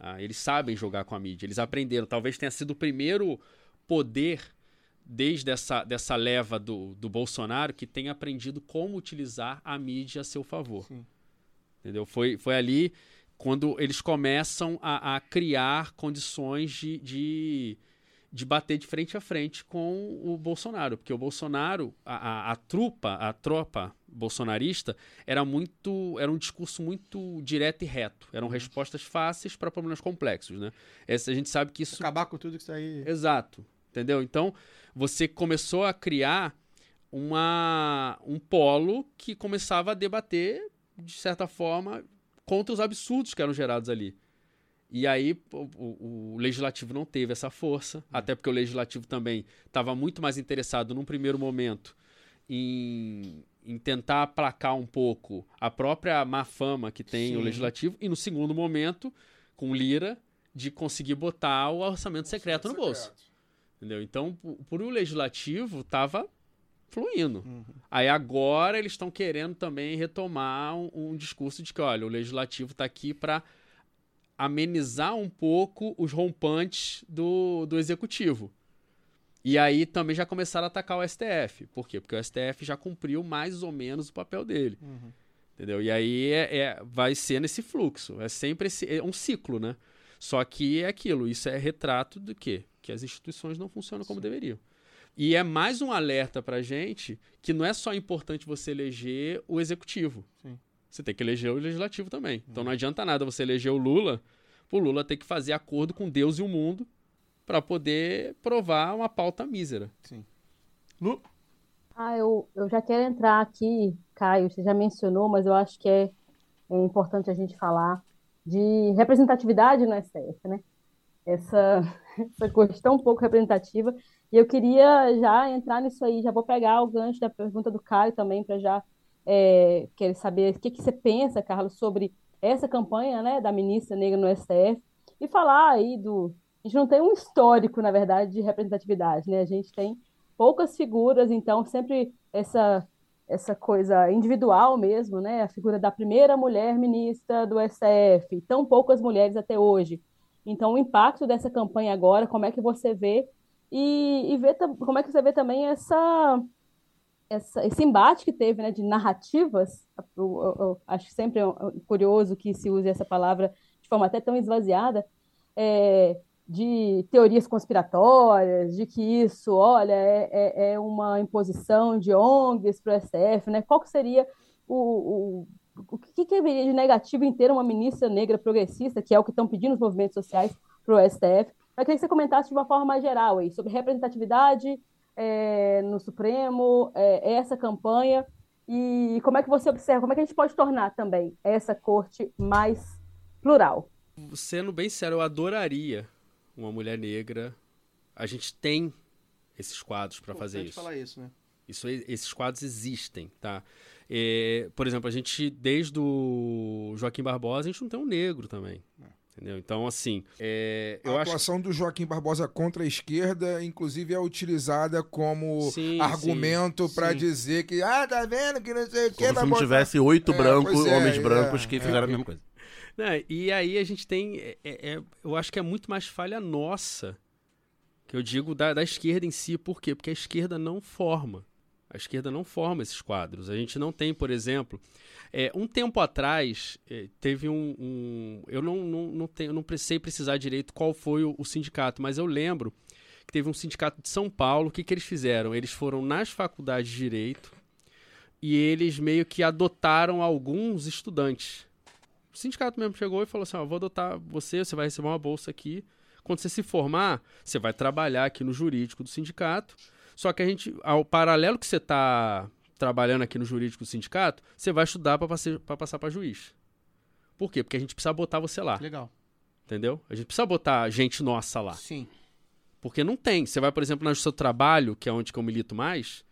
Ah, eles sabem jogar com a mídia, eles aprenderam. Talvez tenha sido o primeiro poder desde essa dessa leva do, do Bolsonaro que tenha aprendido como utilizar a mídia a seu favor. Sim. Entendeu? Foi, foi ali quando eles começam a, a criar condições de, de, de bater de frente a frente com o Bolsonaro. Porque o Bolsonaro, a, a, a trupa, a tropa bolsonarista, era muito. Era um discurso muito direto e reto. Eram respostas fáceis para problemas complexos. Né? Essa, a gente sabe que isso Acabar com tudo que isso aí. Exato. Entendeu? Então, você começou a criar uma, um polo que começava a debater, de certa forma, contra os absurdos que eram gerados ali. E aí o, o- o legislativo não teve essa força, até porque o legislativo também estava muito mais interessado, num primeiro momento, em, em tentar aplacar um pouco a própria má fama que tem o Sim. legislativo, e no segundo momento, com Lira, de conseguir botar o orçamento secreto no bolso. Entendeu? Então, por o legislativo, tava fluindo. Aí agora eles estão querendo também retomar um, um discurso de que, olha, o legislativo está aqui para amenizar um pouco os rompantes do, do executivo. E aí também já começaram a atacar o STF. Por quê? Porque o STF já cumpriu mais ou menos o papel dele. Entendeu? E aí é, é- vai ser nesse fluxo. É sempre esse, é um ciclo, né? Só que é aquilo, isso é retrato do quê? Que as instituições não funcionam como deveriam. E é mais um alerta pra gente que não é só importante você eleger o executivo. Sim. Você tem que eleger o legislativo também. Então não adianta nada você eleger o Lula, o Lula ter que fazer acordo com Deus e o mundo pra poder provar uma pauta mísera. Lu? Ah, eu, eu já quero entrar aqui, Caio, você já mencionou, mas eu acho que é, é importante a gente falar de representatividade no STF, né? Essa, essa questão pouco representativa. E eu queria já entrar nisso aí, já vou pegar o gancho da pergunta do Caio também, para já é, querer saber o que, que você pensa, Carlos, sobre essa campanha, né, da ministra negra no STF, e falar aí do. A gente não tem um histórico, na verdade, de representatividade, né? A gente tem poucas figuras, então sempre essa essa coisa individual mesmo, né? A figura da primeira mulher ministra do STF, tão poucas mulheres até hoje. Então, o impacto dessa campanha agora, como é que você vê e, e vê como é que você vê também essa, essa esse embate que teve, né, de narrativas. Eu, eu- eu acho sempre curioso que se use essa palavra de forma até tão esvaziada. É, de teorias conspiratórias, de que isso, olha, é, é- é uma imposição de ONGs para o STF, né? Qual seria o, o- o que, que haveria de negativo em ter uma ministra negra progressista, que é o que estão pedindo os movimentos sociais para o STF? Eu queria que você comentasse de uma forma mais geral aí, sobre representatividade é, no Supremo, é, essa campanha, e como é que você observa, como é que a gente pode tornar também essa corte mais plural? Sendo bem sério, eu adoraria uma mulher negra. A gente tem esses quadros para fazer isso. falar isso, né? Isso, esses quadros existem, tá? É, por exemplo, a gente, desde o Joaquim Barbosa, a gente não tem um negro também. Entendeu? Então, assim, é, eu a acho atuação do Joaquim Barbosa contra a esquerda, inclusive, é utilizada como Sim, argumento para dizer que, ah, tá vendo que não sei o que, Como se vai não botar- tivesse oito É, brancos, é, homens é, brancos que é. fizeram a mesma coisa. Né, E aí a gente tem. é- é- eu acho que é muito mais falha nossa, que eu digo da, da esquerda em si. Por quê? Porque a esquerda não forma. A esquerda não forma esses quadros. A gente não tem, por exemplo. é, um tempo atrás, é, teve um. um- eu não, não, não, tenho, não sei precisar direito qual foi o, o sindicato, mas eu lembro que teve um sindicato de São Paulo. O que, que eles fizeram? Eles foram nas faculdades de direito e eles meio que adotaram alguns estudantes. O sindicato mesmo chegou e falou assim: ó, vou adotar você, você vai receber uma bolsa aqui. Quando você se formar, você vai trabalhar aqui no jurídico do sindicato. Só que a gente, ao paralelo que você está trabalhando aqui no jurídico do sindicato, você vai estudar para passar para juiz. Por quê? Porque a gente precisa botar você lá, Legal. entendeu? A gente precisa botar gente nossa lá. Sim. Porque não tem. Você vai, por exemplo, na Justiça do Trabalho, que é onde eu milito mais.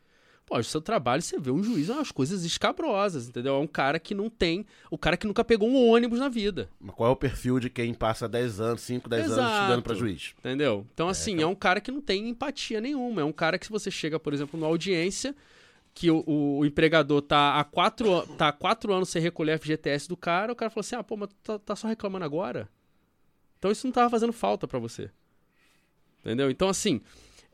Pô, Justiça do Trabalho, você vê um juiz, é umas coisas escabrosas, entendeu? É um cara que não tem. O cara que nunca pegou um ônibus na vida. Mas qual é o perfil de quem passa 10 anos, 5, 10 anos Exato. estudando pra juiz? Entendeu? Então, assim, é um cara que não tem empatia nenhuma. É um cara que, se você chega, por exemplo, numa audiência, que o, o- o empregador tá há, quatro, tá há quatro anos sem recolher FGTS do cara, o cara fala assim: ah, pô, mas tu tá, tá só reclamando agora? Então isso não tava fazendo falta pra você. Entendeu? Então, assim,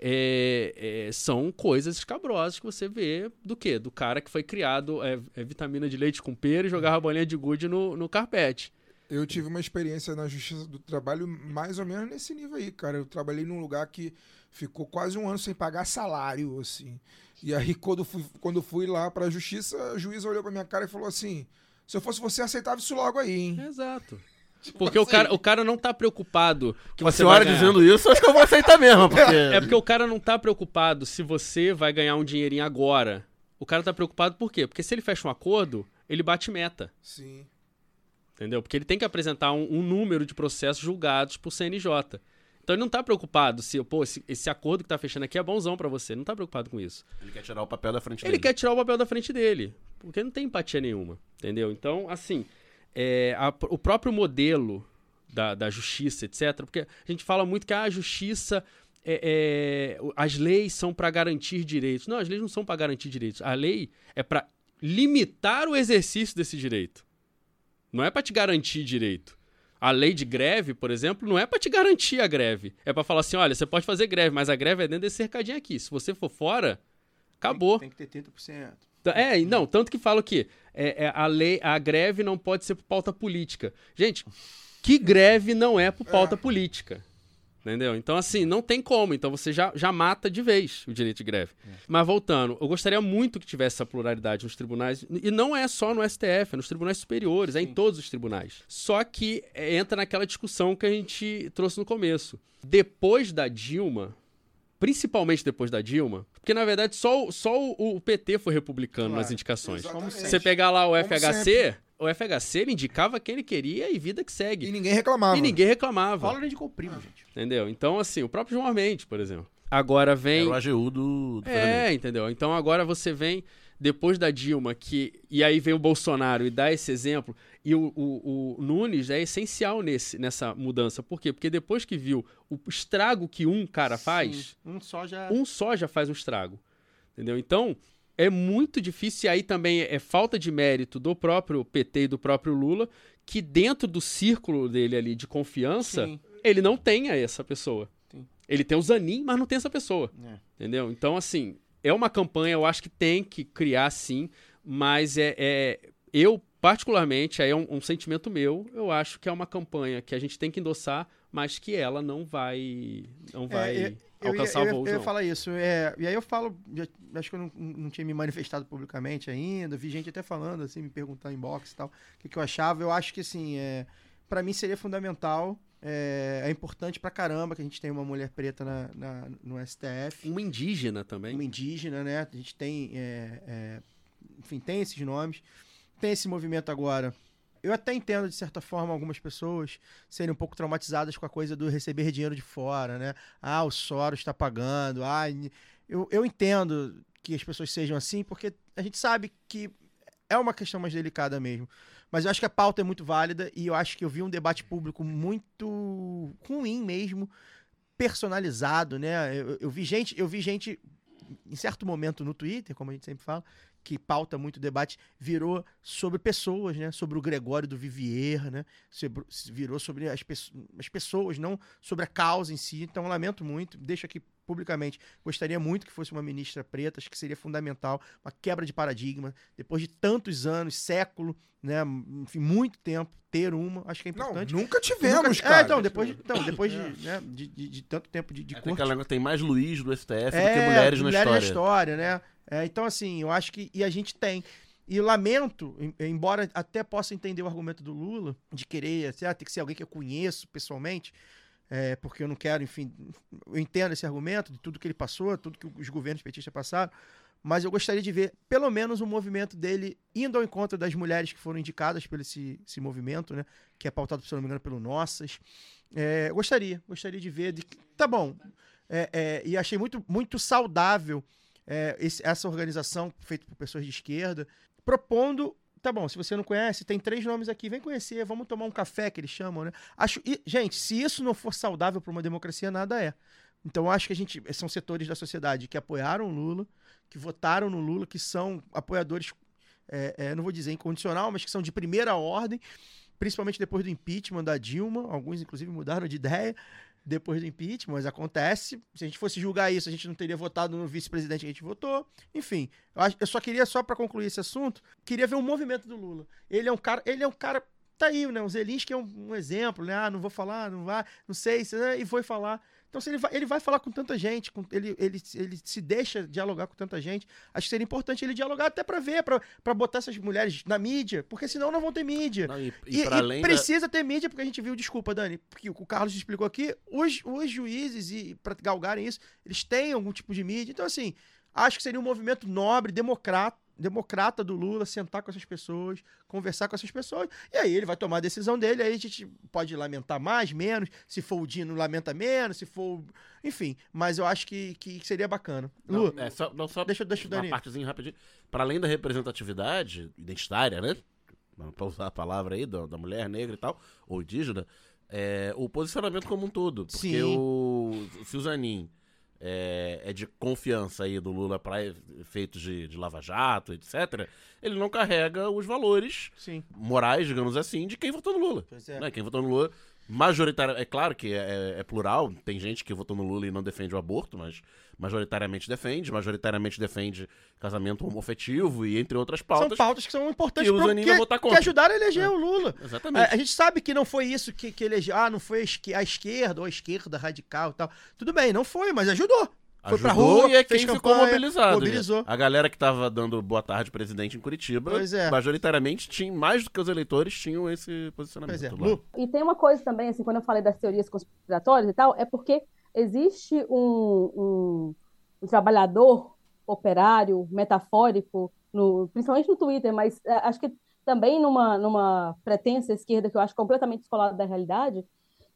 é- é, são coisas escabrosas que você vê do quê? Do cara que foi criado é, é vitamina de leite com pera e jogava bolinha de gude no, no carpete. Eu tive uma experiência na Justiça do Trabalho mais ou menos nesse nível aí, cara. Eu trabalhei num lugar que ficou quase um ano sem pagar salário, assim. E aí, quando fui, quando fui lá pra Justiça, o juiz olhou pra minha cara e falou assim: se eu fosse você, aceitava isso logo aí, hein? Exato. Porque o, cara, o cara não tá preocupado que Uma você senhora vai ganhar. dizendo isso, acho que eu vou aceitar mesmo, porque... É porque o cara não tá preocupado se você vai ganhar um dinheirinho agora. O cara tá preocupado por quê? Porque se ele fecha um acordo, ele bate meta. Sim. Entendeu? Porque ele tem que apresentar um, um número de processos julgados por CNJ. Então ele não tá preocupado se, pô, esse, esse acordo que tá fechando aqui é bonzão pra você. Ele não tá preocupado com isso. Ele quer tirar o papel da frente Ele dele. quer tirar o papel da frente dele. Porque não tem empatia nenhuma. Entendeu? Então, assim, é, a- o próprio modelo da, da justiça, etc. Porque a gente fala muito que ah, a justiça. é- é, as leis são para garantir direitos. Não, as leis não são para garantir direitos. A lei é para limitar o exercício desse direito. Não é para te garantir direito. A lei de greve, por exemplo, não é para te garantir a greve. É para falar assim: olha, você pode fazer greve, mas a greve é dentro desse cercadinho aqui. Se você for fora, acabou. Tem que ter 30%. É, não, tanto que falo que é, é, a lei, a greve não pode ser por pauta política. Gente, que greve não é por pauta política? Entendeu? Então, assim, não tem como. Então você já, já mata de vez o direito de greve. Mas voltando, eu gostaria muito que tivesse essa pluralidade nos tribunais. E não é só no STF, é nos tribunais superiores, é em todos os tribunais. Só que é, entra naquela discussão que a gente trouxe no começo. Depois da Dilma, principalmente depois da Dilma, porque na verdade só, o- só o, o PT foi republicano Claro, nas indicações. exatamente. Você pegar lá o FHC, o FHC ele indicava quem ele queria e vida que segue. E ninguém reclamava. E ninguém reclamava. Fala nem de comprimo, gente. Entendeu? Então, assim, o próprio João Armente, por exemplo. Agora vem. Era o AGU do, do Fernando É, entendeu? Então agora você vem, depois da Dilma, que. E aí vem o Bolsonaro e dá esse exemplo. E o, o- o Nunes é essencial nesse, nessa mudança. Por quê? Porque depois que viu o estrago que um cara faz, Sim, Um só já. um só já faz um estrago. Entendeu? Então, é muito difícil, e aí também é falta de mérito do próprio PT e do próprio Lula, que dentro do círculo dele ali de confiança, Sim. ele não tenha essa pessoa. Sim. Ele tem o Zanin, mas não tem essa pessoa. É. Entendeu? Então, assim, é uma campanha, eu acho que tem que criar sim, mas é. é- eu, particularmente, aí é um, um sentimento meu, eu acho que é uma campanha que a gente tem que endossar, mas que ela não vai. Não vai. É, Eu alcançar eu voo. eu ia falar isso. É, e aí eu falo, já- acho que eu não, não tinha me manifestado publicamente ainda, vi gente até falando, assim, me perguntar em box e tal, o que, que eu achava. Eu acho que, assim, é, para mim seria fundamental, é, é importante pra caramba que a gente tenha uma mulher preta na, na- no STF, Uma indígena também. uma indígena, né? A gente tem, é, é, enfim, tem esses nomes, tem esse movimento agora. Eu até entendo, de certa forma, algumas pessoas serem um pouco traumatizadas com a coisa do receber dinheiro de fora, né? Ah, o Soros está pagando. Ah, eu, eu entendo que as pessoas sejam assim, porque a gente sabe que é uma questão mais delicada mesmo. Mas eu acho que a pauta é muito válida e eu acho que eu vi um debate público muito ruim mesmo, personalizado, né? Eu, eu vi gente, eu vi gente em certo momento no Twitter, como a gente sempre fala, que pauta muito debate, virou sobre pessoas, né? Sobre o Gregório do Vivier, né? Virou sobre as, pesso- as pessoas, não sobre a causa em si. Então, lamento muito, deixo aqui publicamente. Gostaria muito que fosse uma ministra preta, acho que seria fundamental, uma quebra de paradigma. Depois de tantos anos, século, né? Enfim, muito tempo, ter uma, acho que é Não, importante. nunca tivemos, Nunca- cara. É, então, depois, de- então, depois de, né, de, de- de tanto tempo de, de É, tem, corte. tem mais Luiz do STF do que É, mulheres na mulheres história. história, né? É, então, assim, eu acho que. E a gente tem. E lamento, em- embora até possa entender o argumento do Lula, de querer, assim, ah, tem que ser alguém que eu conheço pessoalmente, é, porque eu não quero, enfim. Eu entendo esse argumento de tudo que ele passou, tudo que os governos petistas passaram, mas eu gostaria de ver, pelo menos, um movimento dele indo ao encontro das mulheres que foram indicadas por esse, esse movimento, né? Que é pautado, se não me engano, pelo Nossas. É, gostaria, gostaria de ver. De, tá bom. É, é, e achei muito, muito saudável é, esse- essa organização feita por pessoas de esquerda, propondo. Tá bom, se você não conhece, tem três nomes aqui, vem conhecer, vamos tomar um café, que eles chamam, né? Acho, e, gente, se isso não for saudável para uma democracia, nada é. Então, acho que a gente. São setores da sociedade que apoiaram o Lula, que votaram no Lula, que são apoiadores, é, é, não vou dizer incondicional, mas que são de primeira ordem, principalmente depois do impeachment da Dilma. Alguns, inclusive, mudaram de ideia depois do impeachment, mas acontece. Se a gente fosse julgar isso, a gente não teria votado no vice-presidente que a gente votou. Enfim, eu, só queria, só para concluir esse assunto, queria ver o movimento do Lula. Ele é um cara, ele é um cara, tá aí, né? O Zelinski é um, um exemplo, né? Ah, não vou falar, não vai, não sei, se- né? e foi falar. Então, se ele vai, ele vai falar com tanta gente, com- ele, ele, ele se deixa dialogar com tanta gente, acho que seria importante ele dialogar até para ver, para botar essas mulheres na mídia, porque senão não vão ter mídia. Não, e, E, e e além da- precisa ter mídia, porque a gente viu, desculpa, Dani, porque o Carlos explicou aqui, os, os juízes, e para galgarem isso, eles têm algum tipo de mídia. Então, assim, acho que seria um movimento nobre, democrata, democrata do Lula, sentar com essas pessoas, conversar com essas pessoas, e aí ele vai tomar a decisão dele, aí a gente pode lamentar mais, menos, se for o Dino, lamenta menos, se for. Enfim, mas eu acho que, que seria bacana. Não, Lu, é, só, não, só deixa, deixa uma partezinha rapidinho. Para além da representatividade identitária, né? Para usar a palavra aí da, da mulher negra e tal, ou indígena, é, o posicionamento como um todo. Porque Sim. o, se o Zanin é, é de confiança aí do Lula para efeitos de, de lava-jato, etc., ele não carrega os valores Sim. morais, digamos assim, de quem votou no Lula. Pois é. Né? Quem votou no Lula, majoritariamente, é claro que é, é plural, tem gente que votou no Lula e não defende o aborto, mas majoritariamente defende, majoritariamente defende casamento homofetivo e entre outras pautas. São pautas que são importantes que pro- que, votar que ajudaram a eleger o Lula. Exatamente. A, a gente sabe que não foi isso que, que elegeu. Ah, não foi a esquerda ou a esquerda radical e tal. Tudo bem, não foi, mas ajudou. Foi pra Ajudou rua, e é quem fez ficou campanha, mobilizado. mobilizou. A galera que tava dando boa tarde presidente em Curitiba, Pois é. majoritariamente, tinha, mais do que os eleitores, tinham esse posicionamento. Pois é. E tem uma coisa também, assim, quando eu falei das teorias conspiratórias e tal, é porque existe um, um, um trabalhador operário, metafórico, no, principalmente no Twitter, mas é, acho que também numa, numa pretensa esquerda que eu acho completamente descolada da realidade,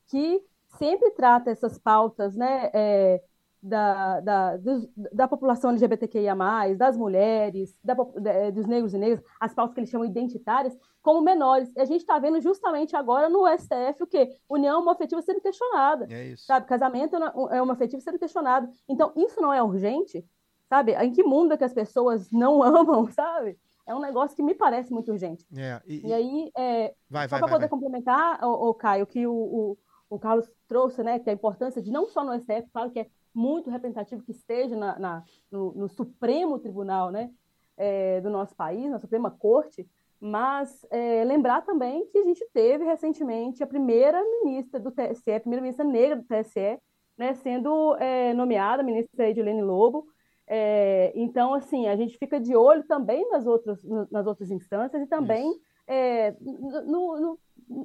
que sempre trata essas pautas, né, é, da, da, dos- da população LGBTQIA+, das mulheres, da eh, dos negros e negras, as pautas que eles chamam identitárias, como menores. E a gente está vendo justamente agora no STF o quê? União homoafetiva sendo questionada, é isso. sabe? Casamento é homoafetivo sendo questionado. Então, isso não é urgente, sabe? Em que mundo é que as pessoas não amam, sabe? É um negócio que me parece muito urgente. É, e, E aí, é, vai, só para poder vai. complementar, o, Caio, que o, o, o Carlos trouxe, né, que a importância de não só no STF, claro que é muito representativo que esteja na, na- no, no Supremo Tribunal, né, é, do nosso país, na Suprema Corte, mas é, lembrar também que a gente teve recentemente a primeira ministra do TSE, a primeira ministra negra do TSE, né, sendo é, nomeada ministra Edilene Lobo. É, então, assim, a gente fica de olho também nas outras, nas outras instâncias e também é, no, no,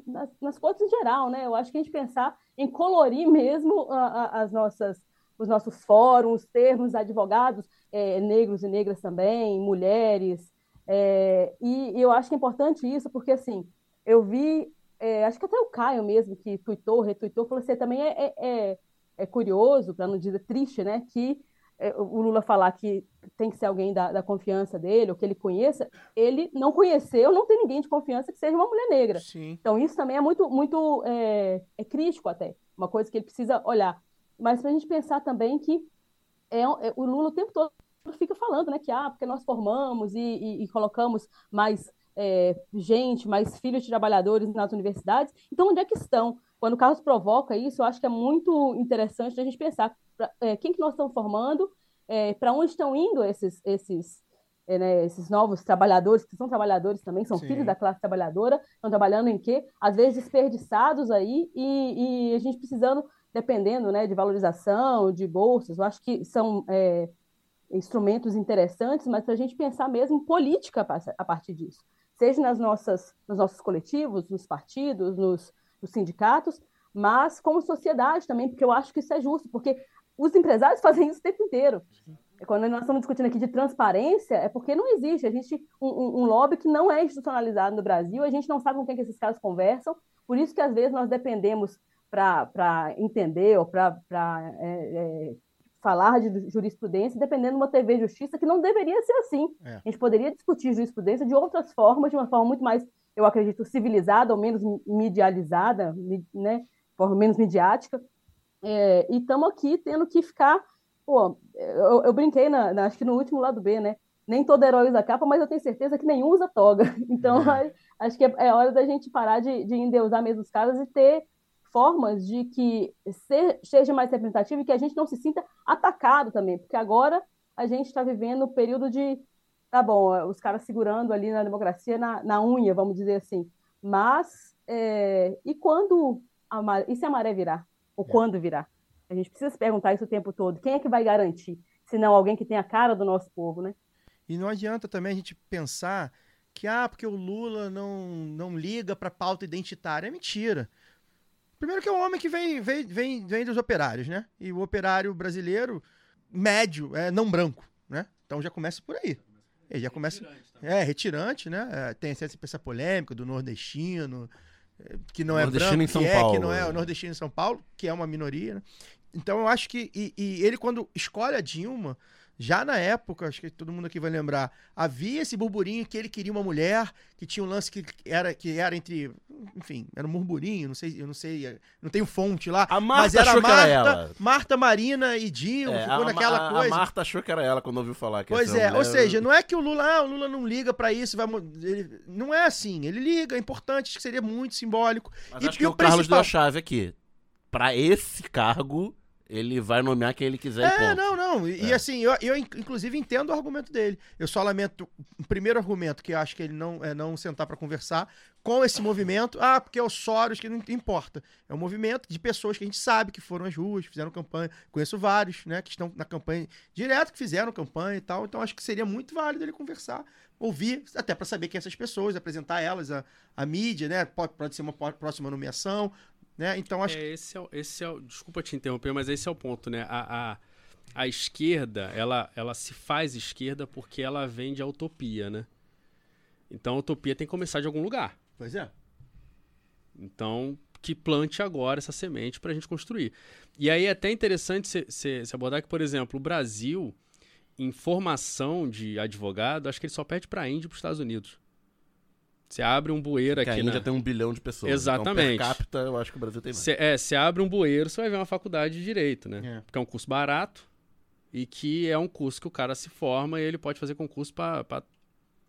nas, nas em geral, né? Eu acho que a gente pensar em colorir mesmo a, a, as nossas, os nossos fóruns, termos, advogados é, negros e negras também, mulheres, é, e, e eu acho que é importante isso, porque, assim, eu vi é, acho que até o Caio mesmo, que tweetou, retuitou, falou assim, também é, é, é curioso, para não dizer triste, né, que é, o Lula falar que tem que ser alguém da, da, confiança dele, ou que ele conheça, ele não conheceu, não tem ninguém de confiança que seja uma mulher negra. Sim. Então, isso também é muito, muito é, é crítico até, uma coisa que ele precisa olhar. Mas para a gente pensar também que é, é, o Lula o tempo todo fica falando, né, que ah, porque nós formamos e, e, e colocamos mais é, gente, mais filhos de trabalhadores nas universidades. Então, onde é que estão? Quando o Carlos provoca isso, eu acho que é muito interessante a gente pensar pra, é, quem que nós estamos formando, é, para onde estão indo esses, esses, é, né, esses novos trabalhadores, que são trabalhadores também, são Sim. filhos da classe trabalhadora, estão trabalhando em quê? Às vezes desperdiçados aí, e, e a gente precisando, dependendo né, de valorização, de bolsas, eu acho que são é, instrumentos interessantes, mas para a gente pensar mesmo em política a partir disso seja nas nossas, nos nossos coletivos, nos partidos, nos, nos, sindicatos, mas como sociedade também, porque eu acho que isso é justo, porque os empresários fazem isso o tempo inteiro. Quando nós estamos discutindo aqui de transparência, é porque não existe. A gente um, um, lobby que não é institucionalizado no Brasil, a gente não sabe com quem que esses caras conversam, por isso que às vezes nós dependemos para entender ou para é, é, falar de jurisprudência dependendo de uma TV Justiça que não deveria ser assim. É. A gente poderia discutir jurisprudência de outras formas, de uma forma muito mais, eu acredito, civilizada ou menos medializada, né, forma menos midiática. É, e estamos aqui tendo que ficar. Pô, eu, eu brinquei, na, na, acho que no último lado B, né? Nem todo herói usa capa, mas eu tenho certeza que nenhum usa toga. Então, é. acho que é, é hora da gente parar de, de endeusar mesmo os caras e ter formas de que ser, seja mais representativo e que a gente não se sinta atacado também, porque agora a gente está vivendo um período de, tá bom, os caras segurando ali na democracia na, na unha, vamos dizer assim, mas é, e quando a maré, e se a maré virar? Ou é. quando virar? A gente precisa se perguntar isso o tempo todo. Quem é que vai garantir? Se não alguém que tem a cara do nosso povo, né? E não adianta também a gente pensar que, ah, porque o Lula não, não liga para pauta identitária. É mentira. Primeiro que é um homem que vem, vem, vem, vem dos operários, né? E o operário brasileiro, médio, é não branco, né? Então já começa por aí. Ele já começa. É, retirante, né? É, tem essa, essa polêmica do nordestino, é, que não é branco, em São que é, Paulo. que não é o nordestino em São Paulo, que é uma minoria, né? Então eu acho que. E, e ele, quando escolhe a Dilma, já na época, acho que todo mundo aqui vai lembrar, havia esse burburinho que ele queria uma mulher, que tinha um lance que era, que era entre. Enfim, era um murmurinho, não sei, eu não sei, não tenho fonte lá. A Marta mas era achou que Marta, era ela. Marta Marina e Dilma, É, ficou a, naquela a, coisa. A Marta achou que era ela quando ouviu falar que Pois é, mulher- ou seja, não é que o Lula, ah, o Lula não liga pra isso, vai, ele- não é assim, ele liga, é importante, acho que seria muito simbólico. Mas E- acho e que o o Carlos deu a chave aqui. Pra esse cargo, ele vai nomear quem ele quiser e É, não, não. E, e É. assim, eu, eu in- inclusive entendo o argumento dele. Eu só lamento o primeiro argumento, que eu acho que ele não é não sentar pra conversar com esse movimento. Ah, porque é o Soros, que não importa. É um movimento de pessoas que a gente sabe que foram às ruas, fizeram campanha. Conheço vários, né, que estão na campanha direto, que fizeram campanha e tal. Então acho que seria muito válido ele conversar, ouvir, até pra saber quem essas pessoas, apresentar elas à, à mídia, né? Pode, pode ser uma próxima nomeação, né? Então acho É, esse é, esse é desculpa te interromper, mas esse é o ponto, né? A, a, a esquerda, ela, ela se faz esquerda porque ela vende a utopia, né? Então a utopia tem que começar de algum lugar. Pois é. Então, que plante agora essa semente para a gente construir. E aí é até interessante você abordar que, por exemplo, o Brasil, em formação de advogado, acho que ele só perde para a Índia e para os Estados Unidos. Você abre um bueiro Porque aqui a Índia na... tem um bilhão de pessoas. Exatamente. Então, per capita, eu acho que o Brasil tem mais. Cê, é, você abre um bueiro, você vai ver uma faculdade de direito, né? É. Porque é um curso barato e que é um curso que o cara se forma e ele pode fazer concurso para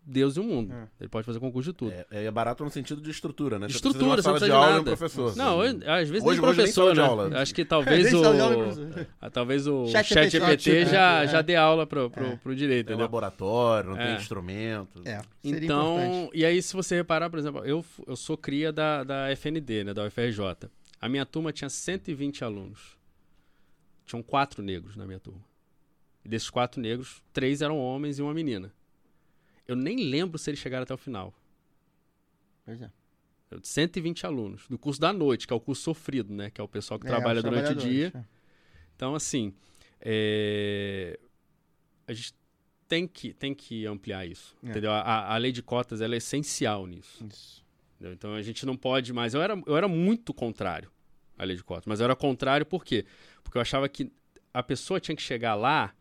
Deus e o mundo. É. Ele pode fazer concurso de tudo. É, é barato no sentido de estrutura, né? De Você estrutura, de uma você sala não de precisa de aula e um nada. professor. Não, hoje- às vezes Hoje- nem hoje nem professor, de né? aula. Acho que talvez Nem o... de ah, talvez o Chat chat GPT, GPT já, é. já dê aula pro, pro, É. pro direito, Tem entendeu? laboratório, não É. tem instrumento. É, seria Então, importante. e aí se você reparar, por exemplo, eu, eu sou cria da, da FND, né, da UFRJ. A minha turma tinha 120 alunos. tinham quatro negros na minha turma. E desses quatro negros, três eram homens e uma menina. Eu nem lembro se eles chegaram até o final. Pois é. Eu- 120 alunos. Do curso da noite, que é o curso sofrido, né? Que é o pessoal que É, trabalha durante o dia. trabalhadores, Então, assim, é, a gente tem que, tem que ampliar isso, É. entendeu? A, a lei de cotas, ela é essencial nisso. é. Isso. entendeu? Então, a gente não pode mais... Eu era, eu era muito contrário à lei de cotas, mas eu era contrário por quê? Porque eu achava que a pessoa tinha que chegar lá,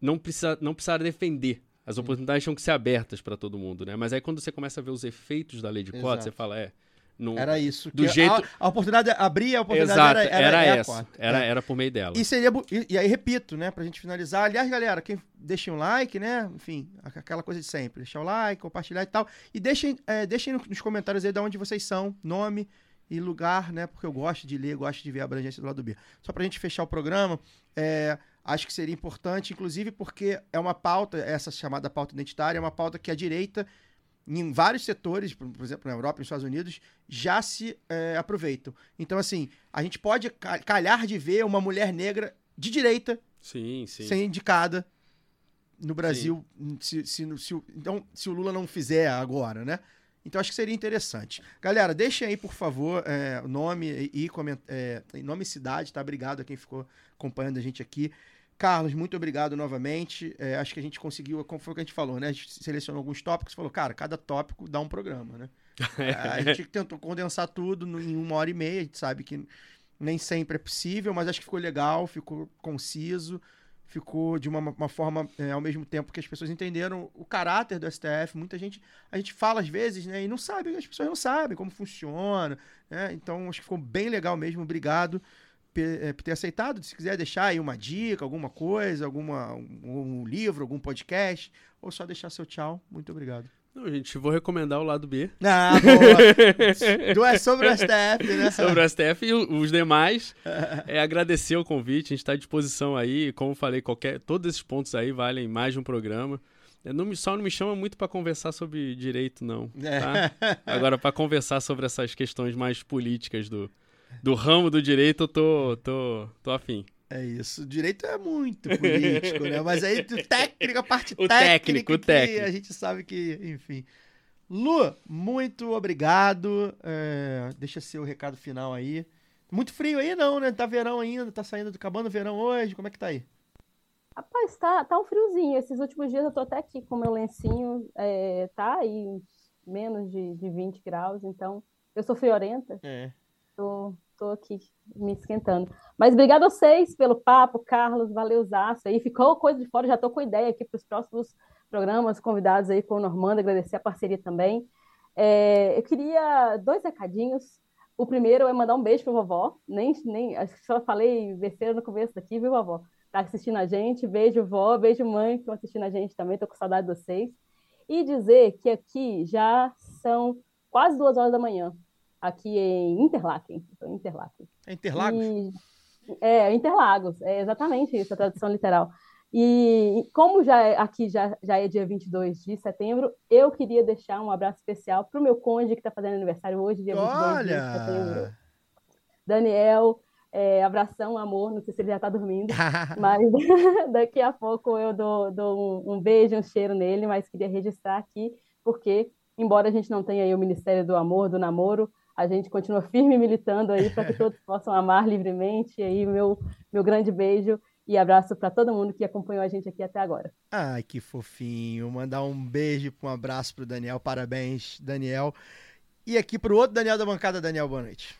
não, precisa, não precisava defender. As oportunidades tinham que ser abertas para todo mundo, né? Mas aí, quando você começa a ver os efeitos da lei de cotas, você fala, é... Não, Era isso. Do que jeito- A, a oportunidade, abrir a oportunidade Exato, era, era, era, é essa. Era, É. era por meio dela. E seria. E, e aí, repito, né, pra gente finalizar. Aliás, galera, quem deixem um like, né? Enfim, aquela coisa de sempre. Deixar o like, compartilhar e tal. E deixem, é, deixem no- nos comentários aí de onde vocês são, nome e lugar, né? Porque eu gosto de ler, gosto de ver a abrangência do lado B. Só pra gente fechar o programa, é, acho que seria importante, inclusive, porque é uma pauta, essa chamada pauta identitária, é uma pauta que a direita, em vários setores, por exemplo, na Europa e nos Estados Unidos, já se é, aproveitam. Então, assim, a gente pode ca- calhar de ver uma mulher negra de direita Sim, sim. ser indicada no Brasil, se, se, se o- então, se o Lula não fizer agora, né? Então acho que seria interessante. Galera, deixem aí, por favor, é, nome e, e é, nome e cidade, tá? Obrigado a quem ficou acompanhando a gente aqui. Carlos, muito obrigado novamente. É, acho que a gente conseguiu, como foi o que a gente falou, né? A gente selecionou alguns tópicos e falou, cara, cada tópico dá um programa, né? É, a gente tentou condensar tudo em uma hora e meia. A gente sabe que nem sempre é possível, mas acho que ficou legal, ficou conciso, ficou de uma, uma forma, é, ao mesmo tempo que as pessoas entenderam o caráter do STF. Muita gente, a gente fala às vezes, né, e não sabe, as pessoas não sabem como funciona, né? Então acho que ficou bem legal mesmo. Obrigado por ter aceitado. Se quiser deixar aí uma dica, alguma coisa, alguma, um, um livro, algum podcast, ou só deixar seu tchau. Muito obrigado. Não, gente, vou recomendar o lado B Ah, boa. Tu é sobre o STF, né? sobre o STF e os demais. É agradecer o convite, a gente está à disposição aí. Como falei, qualquer, todos esses pontos aí valem mais de um programa. É, não me- só não me chama muito para conversar sobre direito, não. É. Tá? Agora, para conversar sobre essas questões mais políticas do, do ramo do direito, eu tô, tô, tô afim. É isso. O direito é muito político, né? Mas aí, o técnico, a parte O técnica, técnico, o técnico. a gente sabe que, enfim. Lu, muito obrigado. É, deixa seu recado final aí. Muito frio aí, não, né? Tá verão ainda, tá saindo, acabando o verão hoje. Como é que tá aí? Rapaz, tá, tá um friozinho. Esses últimos dias eu tô até aqui com meu lencinho, é, tá aí uns menos de, de 20 graus, então eu sou friorenta, É. tô, tô aqui me esquentando. Mas obrigado a vocês pelo papo, Carlos, valeu Zaço aí. Ficou coisa de fora, já tô com ideia aqui para os próximos programas, convidados aí com o Normando, agradecer a parceria também. É, eu queria dois recadinhos. O primeiro é mandar um beijo pra vovó. Nem, nem, acho que só falei besteira no começo daqui, viu, vovó? Tá assistindo a gente. Beijo, vó. Beijo, mãe, que estão assistindo a gente também. Tô com saudade de vocês. E dizer que aqui já são quase duas horas da manhã, aqui em Interlaken. Em Interlaken. É Interlagos? E- é, Interlagos, é exatamente isso, a tradução literal. E como já é- aqui já, já é dia 22 de setembro, eu queria deixar um abraço especial para o meu cônjuge que está fazendo aniversário hoje, dia 22 de setembro. Olha! Daniel, é, abração, amor, não sei se ele já está dormindo, mas daqui a pouco eu dou, dou um, um beijo, um cheiro nele, mas queria registrar aqui, porque, embora a gente não tenha aí o Ministério do Amor, do Namoro, a gente continua firme militando aí para que todos possam amar livremente. E aí, meu, meu grande beijo e abraço para todo mundo que acompanhou a gente aqui até agora. Ai, que fofinho. Mandar um beijo, um abraço pro Daniel. Parabéns, Daniel. E aqui pro outro Daniel da bancada, Daniel, boa noite.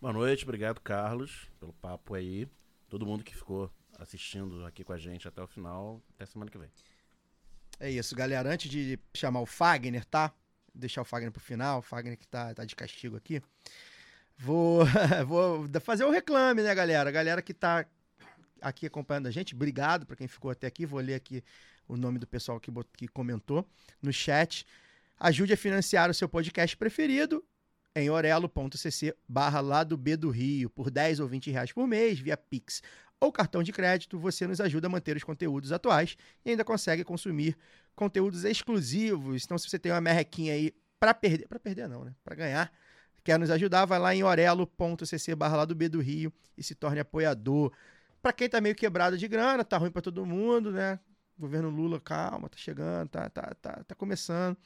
Boa noite, obrigado, Carlos, pelo papo aí. Todo mundo que ficou assistindo aqui com a gente até o final. Até semana que vem. É isso, galera. Antes de chamar o Fagner, tá? Deixar o Fagner pro final, o Fagner que tá, tá de castigo aqui. Vou, vou fazer o reclame, né, galera? Galera que tá aqui acompanhando a gente, obrigado pra quem ficou até aqui. Vou ler aqui o nome do pessoal que, que comentou no chat. Ajude a financiar o seu podcast preferido em orelo.cc barra lado B do Rio. Por 10 ou 20 reais por mês, via Pix ou cartão de crédito, você nos ajuda a manter os conteúdos atuais e ainda consegue consumir conteúdos exclusivos. Então, se você tem uma merrequinha aí para perder, para perder não, né? Para ganhar, quer nos ajudar, vai lá em orelo.cc barra lá do B do Rio e se torne apoiador. Pra quem tá meio quebrado de grana, tá ruim pra todo mundo, né? Governo Lula, calma, tá chegando, tá, tá, tá, tá começando.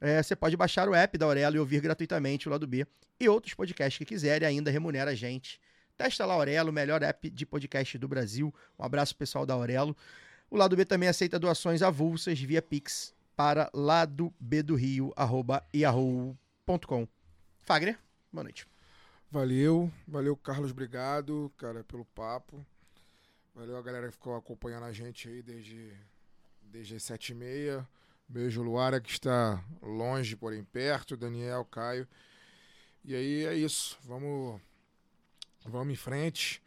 É, você pode baixar o app da Aurelo e ouvir gratuitamente o lado B e outros podcasts que quiser e ainda remunera a gente. Testa lá Aurelo, melhor app de podcast do Brasil. Um abraço pessoal da Aurelo. O lado B também aceita doações avulsas via Pix para lado B do Rio. Fagner, boa noite. Valeu, valeu, Carlos, obrigado, cara, pelo papo. Valeu a galera que ficou acompanhando a gente aí desde, desde as sete e meia. Beijo, Luara, que está longe, porém perto. Daniel, Caio. E aí é isso. Vamos, vamos em frente.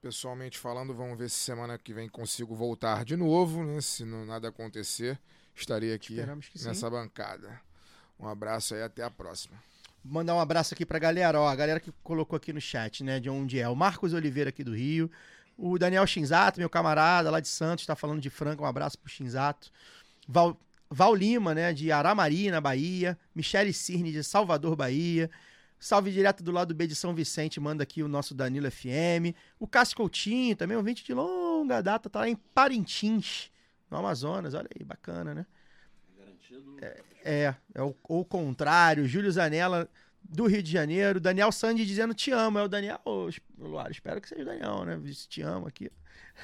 Pessoalmente falando, vamos ver se semana que vem consigo voltar de novo, né? Se não nada acontecer, estarei aqui sim. nessa bancada. Um abraço aí, até a próxima. Mandar um abraço aqui pra galera, ó, a galera que colocou aqui no chat, né, de onde é. O Marcos Oliveira aqui do Rio, o Daniel Shinzato, meu camarada lá de Santos, tá falando de Franca, um abraço pro Shinzato. Val, Val Lima, né, de Aramari, na Bahia. Michele Cirne, de Salvador, Bahia. Salve direto do lado B de São Vicente, manda aqui o nosso Danilo FM. O Cássio Coutinho, também um ouvinte de longa data, tá lá em Parintins, no Amazonas. Olha aí, bacana, né? É, é o, o contrário. Júlio Zanella, do Rio de Janeiro. Daniel Sandy dizendo te amo. É o Daniel, ô, Luara, espero que seja o Daniel, né? Disse te amo aqui.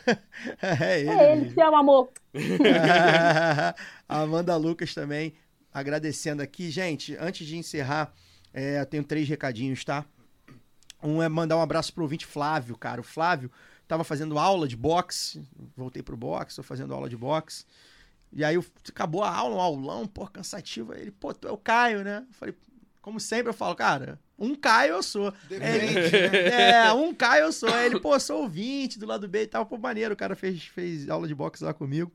é ele. É ele, mesmo. te amo, amor. a Amanda Lucas também agradecendo aqui. Gente, antes de encerrar, é, eu tenho três recadinhos, tá? Um é mandar um abraço pro ouvinte Flávio, cara. O Flávio tava fazendo aula de boxe, voltei pro boxe, tô fazendo aula de boxe. E aí eu- acabou a aula, um aulão, pô, cansativo. Ele, pô, tu é o Caio, né? Eu falei, como sempre eu falo, cara, um Caio eu sou. É, um Caio eu sou. Aí ele, pô, sou ouvinte do lado B e tal. Pô, maneiro, o cara fez, fez aula de boxe lá comigo.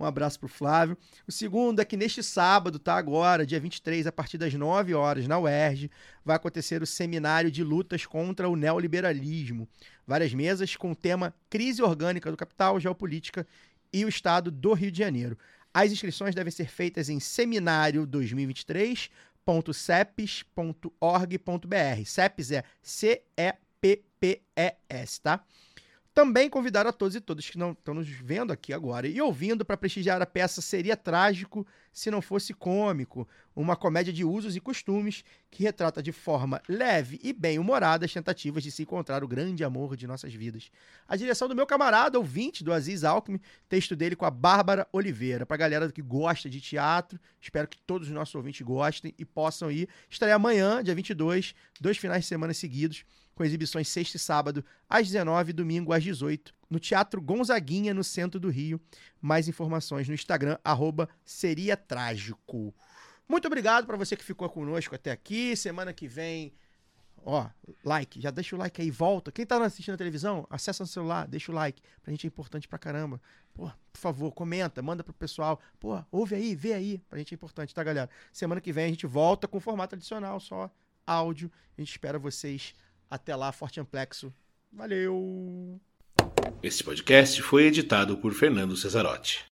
Um abraço pro Flávio. O segundo é que neste sábado, tá? Agora, dia 23, a partir das 9 horas, na UERJ, vai acontecer o seminário de lutas contra o neoliberalismo. Várias mesas com o tema Crise Orgânica do Capital, Geopolítica e o Estado do Rio de Janeiro. As inscrições devem ser feitas em seminário 2023.cepes.org.br. CEPES é C-E-P-P-E-S, tá? Também convidar a todos e todas que não estão nos vendo aqui agora e ouvindo para prestigiar a peça Seria Trágico se não fosse cômico, uma comédia de usos e costumes que retrata de forma leve e bem-humorada as tentativas de se encontrar o grande amor de nossas vidas. A direção do meu camarada, ouvinte do Aziz Alckmin, texto dele com a Bárbara Oliveira. Pra galera que gosta de teatro, espero que todos os nossos ouvintes gostem e possam ir. Estarei amanhã, dia 22, dois finais de semana seguidos, com exibições sexta e sábado, às 19 e domingo às 18, no Teatro Gonzaguinha, no centro do Rio. Mais informações no Instagram, arroba Seria Trágico. Muito obrigado para você que ficou conosco até aqui. Semana que vem, ó, like, já deixa o like aí, volta. Quem tá assistindo a televisão, acessa no celular, deixa o like. Pra gente é importante pra caramba. Pô, por favor, comenta, manda pro pessoal. Pô, ouve aí, vê aí. Pra gente é importante, tá, galera? Semana que vem a gente volta com formato tradicional, só áudio. A gente espera vocês. Até lá, forte amplexo. Valeu! Este podcast foi editado por Fernando Cesarotti.